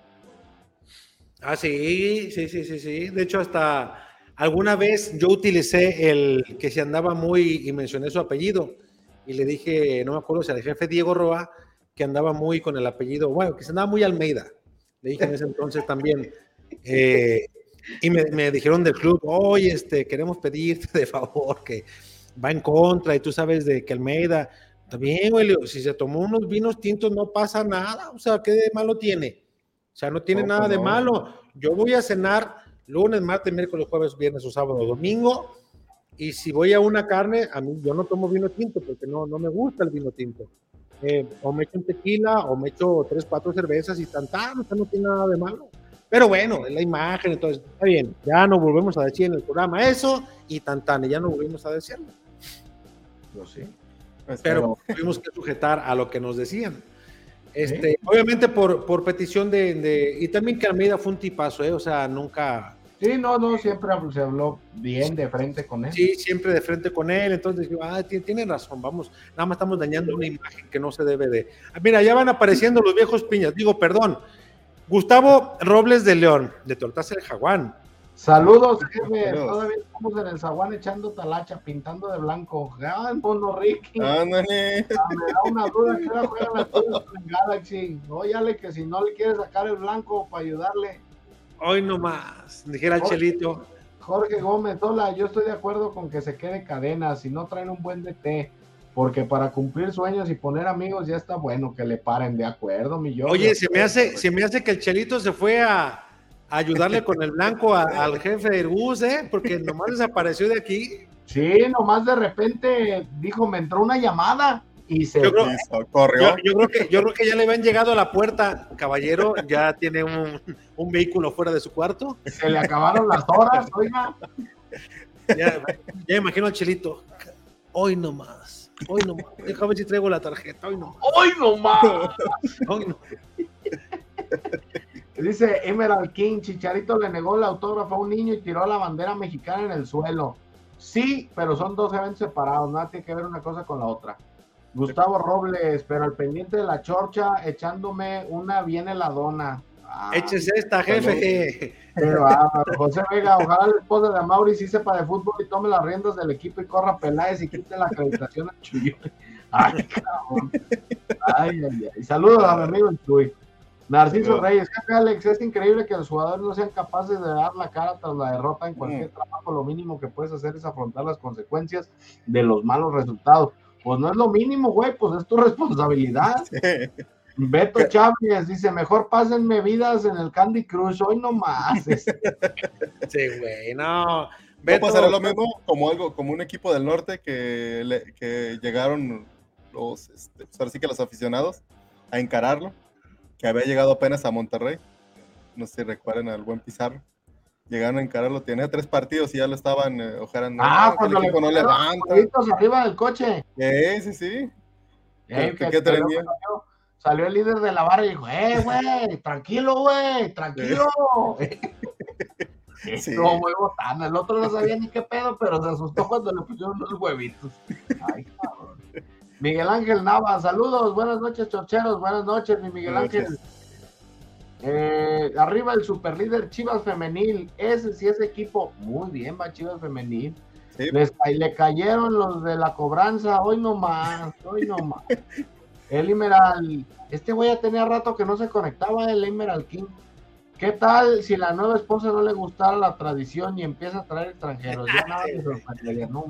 Ah, sí, sí, sí, sí, sí. De hecho, hasta alguna vez yo utilicé el que se andaba muy, y mencioné su apellido, y le dije, no me acuerdo si al jefe Diego Roa, que andaba muy con el apellido, bueno, que se andaba muy Almeida. Le dije en ese entonces también. *laughs* Eh, y me, me, dijeron del club, oye, este, queremos pedirte *laughs* de favor que va en contra, y tú sabes de que Almeida, también, güey, si se tomó unos vinos tintos no pasa nada, o sea, ¿qué de malo tiene? O sea, no tiene no, nada pues de malo. Yo voy a cenar lunes, martes, miércoles, jueves, viernes o sábado, domingo. Y si voy a una carne, a mí yo no tomo vino tinto porque no, no me gusta el vino tinto. Eh, o me echo un tequila o me echo tres, cuatro cervezas y tan, tan, o sea, no tiene nada de malo. Pero bueno, es la imagen, entonces, está bien, ya no volvemos a decir en el programa eso y tan, tan, y ya no volvimos a decirlo. Yo sí. Pues, pero, tuvimos que sujetar a lo que nos decían. Este, ¿Sí? Obviamente por, por petición de, de, Y también que Almeida fue un tipazo, ¿eh? O sea, nunca. Sí, no, no, siempre se habló bien de frente con él. Sí, siempre de frente con él. Entonces, ah, tiene, tiene razón, vamos. Nada más estamos dañando una imagen que no se debe de. Ah, mira, ya van apareciendo los viejos piñas. Digo, perdón. Gustavo Robles de León, de Tortas el Jaguán. Saludos, jefe. Todavía estamos en el zaguán echando talacha, pintando de blanco. ¡Ah, mono Ricky! Ándale. Ah, me da una duda que las cosas en Galaxy. Óyale que si no le quiere sacar el blanco para ayudarle. Hoy nomás, dijera el Chelito. Jorge Gómez, hola, yo estoy de acuerdo con que se quede cadena, si no traen un buen DT, porque para cumplir sueños y poner amigos ya está bueno que le paren, de acuerdo, mi yo. Oye, se me hace, se me hace que el Chelito se fue a ayudarle con el blanco a, al jefe del bus, ¿eh? Porque nomás desapareció de aquí. Sí, nomás de repente dijo, me entró una llamada y se yo creo, corrió. Yo, yo, creo que, yo creo que ya le habían llegado a la puerta, caballero, ya tiene un, un vehículo fuera de su cuarto. Se le acabaron las horas, *laughs* oiga. Ya, ya imagino al Chelito. Hoy nomás, hoy nomás. Déjame ver si traigo la tarjeta, hoy nomás. Hoy nomás. *laughs* hoy nomás. Dice Emerald King, Chicharito le negó el autógrafo a un niño y tiró la bandera mexicana en el suelo. Sí, pero son dos eventos separados, nada tiene que ver una cosa con la otra. Gustavo Robles, pero al pendiente de la chorcha, echándome una bien heladona. Échese esta, jefe. Qué bárbaro. José Vega, ojalá la esposa de Mauri sí sepa de fútbol y tome las riendas del equipo y corra Peláez y quite la acreditación al Chuy. Ay, cabrón. Ay, ay, ay. Saludos a mi amigo Chuy. Narciso Reyes, jefe Alex, es increíble que los jugadores no sean capaces de dar la cara tras la derrota en cualquier trabajo. Lo mínimo que puedes hacer es afrontar las consecuencias de los malos resultados. Pues no es lo mínimo, güey, pues es tu responsabilidad. *laughs* Beto Chávez dice, mejor pásenme vidas en el Candy Crush, hoy no más. *laughs* Sí, güey, no. Beto, a pasar lo mismo como algo, como un equipo del norte que, le- que llegaron los, este, pues ahora sí que los aficionados a encararlo, que había llegado apenas a Monterrey. No sé si recuerdan al buen Pizarro. Llegaron a encararlo, tenía tres partidos y ya lo estaban eh. Ah, que cuando el equipo no levanta. arriba del coche. Sí, sí, sí. Eh, ¿Qué- que qué salió, salió- salió el líder de la barra y dijo, eh, *laughs* güey, tranquilo, güey, tranquilo. *laughs* Sí. No, muy botana. El otro no sabía ni qué pedo, pero se asustó cuando le pusieron los huevitos. Ay, cabrón. *laughs* Miguel Ángel Nava, saludos, buenas noches, chorcheros, buenas noches, mi Miguel Buenas Ángel. Eh, arriba el superlíder Chivas Femenil, ese sí es equipo, muy bien, va Chivas Femenil. Sí. Les le cayeron los de la cobranza, hoy no más, hoy no más. *laughs* El Emerald, este güey ya tenía rato que no se conectaba el Emerald King. ¿Qué tal si la nueva esposa no le gustara la tradición y empieza a traer extranjeros? Ya nada me sorprendería, no,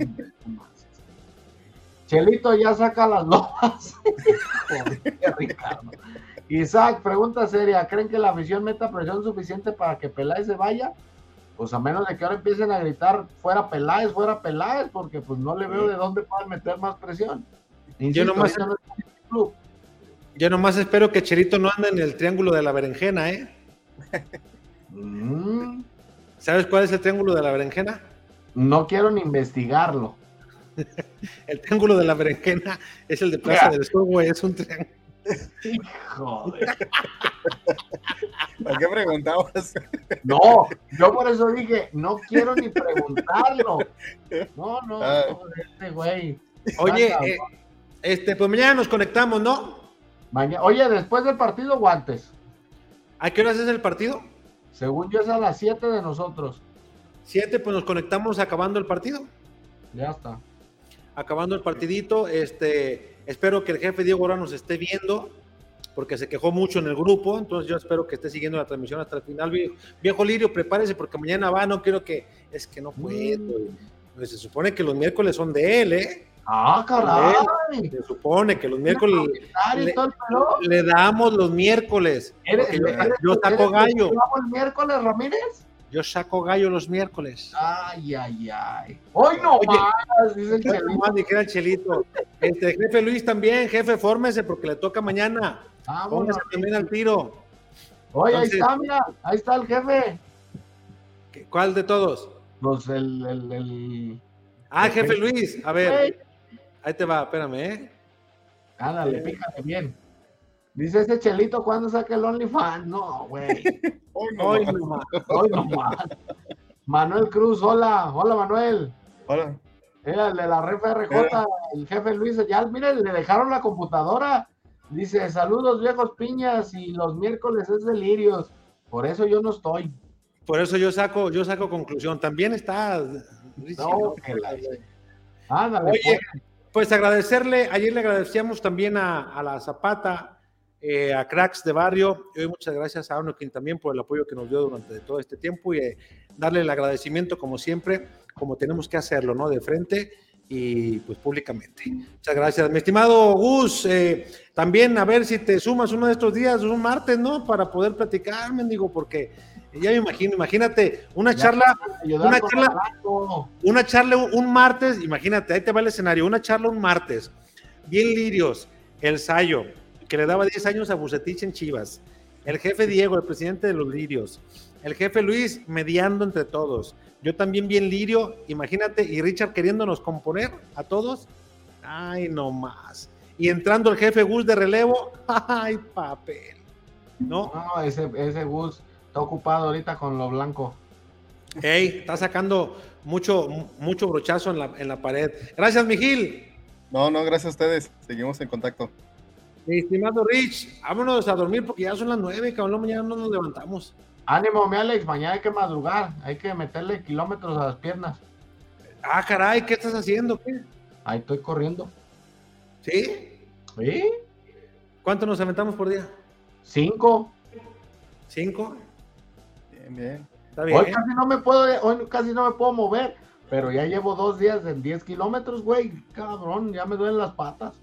más. Chelito ya saca las lomas. *laughs* Joder, Ricardo. Isaac, pregunta seria, ¿creen que la afición meta presión suficiente para que Peláez se vaya? Pues a menos de que ahora empiecen a gritar fuera Peláez, fuera Peláez, porque pues no le veo de dónde puedan meter más presión. Insisto, nomás- no club. yo nomás espero que Cherito no ande en el triángulo de la berenjena, ¿eh? Mm, ¿Sabes cuál es el triángulo de la berenjena? no quiero ni investigarlo. *laughs* El triángulo de la berenjena es el de Plaza del Sur, güey, es un triángulo. Joder. ¿Para qué preguntabas? No, yo por eso dije, no quiero ni preguntarlo. No, no, Ah. no, este güey. Oye, eh, este, pues mañana nos conectamos, ¿no? maña- Oye, después del partido, guantes. ¿A qué horas es el partido? Según yo es a las 7 de nosotros. Siete, pues nos conectamos acabando el partido. Ya está. Acabando el partidito. Este, espero que el jefe Diego ahora nos esté viendo, porque se quejó mucho en el grupo. Entonces, yo espero que esté siguiendo la transmisión hasta el final. Viejo, viejo Lirio, prepárese porque mañana va. No quiero que. Es que no puedo. Pues se supone que los miércoles son de él, ¿eh? Ah, caray. Se supone que los miércoles le, le damos los miércoles. ¿Eres- porque yo, eres- yo saco eres- gallo. ¿Vamos el miércoles, Ramírez? Yo saco gallo los miércoles. Ay, ay, ay. Hoy no Oye, más, dice el Chelito. Chelito. Este, jefe Luis también, jefe, fórmese porque le toca mañana. Póngase también al tiro. Oye, ahí está, mira, ahí está el jefe. ¿Qué- ¿Cuál de todos? Pues el, el, el... Ah, jefe Luis, a ver. Ahí te va, espérame, ¿eh? Ándale, pícate bien. Dice ese Chelito, ¿cuándo saca el OnlyFans? No, güey. *laughs* Hoy no Hoy más. nomás. Hoy no más. Manuel Cruz, hola. Hola, Manuel. Hola. Era el de la RFRJ, el jefe Luis. Ya, miren, le dejaron la computadora. Dice, saludos viejos piñas y los miércoles es delirios. Por eso yo no estoy. Por eso yo saco, yo saco conclusión. También está. No, que la- Ándale, Oye, pues. pues agradecerle, ayer le agradecíamos también a, a la Zapata, eh, a Cracks de Barrio, y hoy muchas gracias a Anokin también por el apoyo que nos dio durante todo este tiempo y eh, darle el agradecimiento como siempre, como tenemos que hacerlo, ¿no? De frente y pues públicamente. Muchas gracias. Mi estimado Gus, eh, también a ver si te sumas uno de estos días, un martes, ¿no? Para poder platicar, mendigo, porque ya me imagino, imagínate, una Ya, charla, una charla, una charla un, un martes, imagínate, ahí te va el escenario, una charla un martes, bien lirios, el Sayo, que le daba 10 años a Bucetich en Chivas, el jefe Diego, el presidente de los lirios, el jefe Luis mediando entre todos, yo también bien lirio, imagínate, y Richard queriéndonos componer a todos, ay, no más, y entrando el jefe Gus de relevo, *laughs* ay, papel, ¿no? No, ese, ese Gus está ocupado ahorita con lo blanco. Ey, está sacando mucho, mucho brochazo en la, en la pared. Gracias, Miguel. No, no, gracias a ustedes. Seguimos en contacto. Estimado Rich, vámonos a dormir porque ya son las nueve, cabrón, mañana no nos levantamos. Ánimo, mi Alex, mañana hay que madrugar, hay que meterle kilómetros a las piernas. Ah, caray, ¿qué estás haciendo? ¿Qué? Ahí estoy corriendo. ¿Sí? ¿Sí? ¿Cuánto nos aventamos por día? Cinco. ¿Cinco? Bien, bien. Está bien. Hoy casi no me puedo, hoy casi no me puedo mover, pero ya llevo dos días en 10 kilómetros, güey. Cabrón, ya me duelen las patas.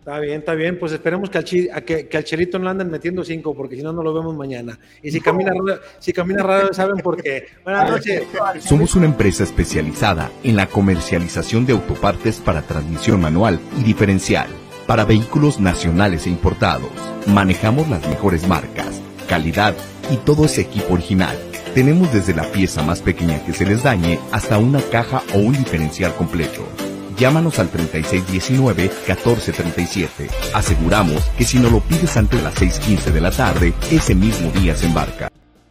Está bien, está bien. Pues esperemos que al, chi- a que, que al Chelito no anden metiendo cinco, porque si no, no lo vemos mañana. Y si camina si camina raro, saben por qué. Buenas noches. Somos una empresa especializada en la comercialización de autopartes para transmisión manual y diferencial para vehículos nacionales e importados. Manejamos las mejores marcas, calidad y todo ese equipo original. Tenemos desde la pieza más pequeña que se les dañe hasta una caja o un diferencial completo. Llámanos al 3619-1437. Aseguramos que si no lo pides antes de las 6.15 de la tarde, ese mismo día se embarca.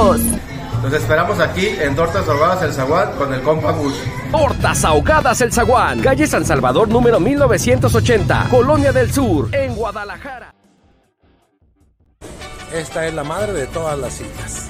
Los esperamos aquí en Tortas Ahogadas El Zaguán con el compa Gus. Tortas Ahogadas El Zaguán. Calle San Salvador número 1980. Colonia del Sur. En Guadalajara. Esta es la madre de todas las sillas.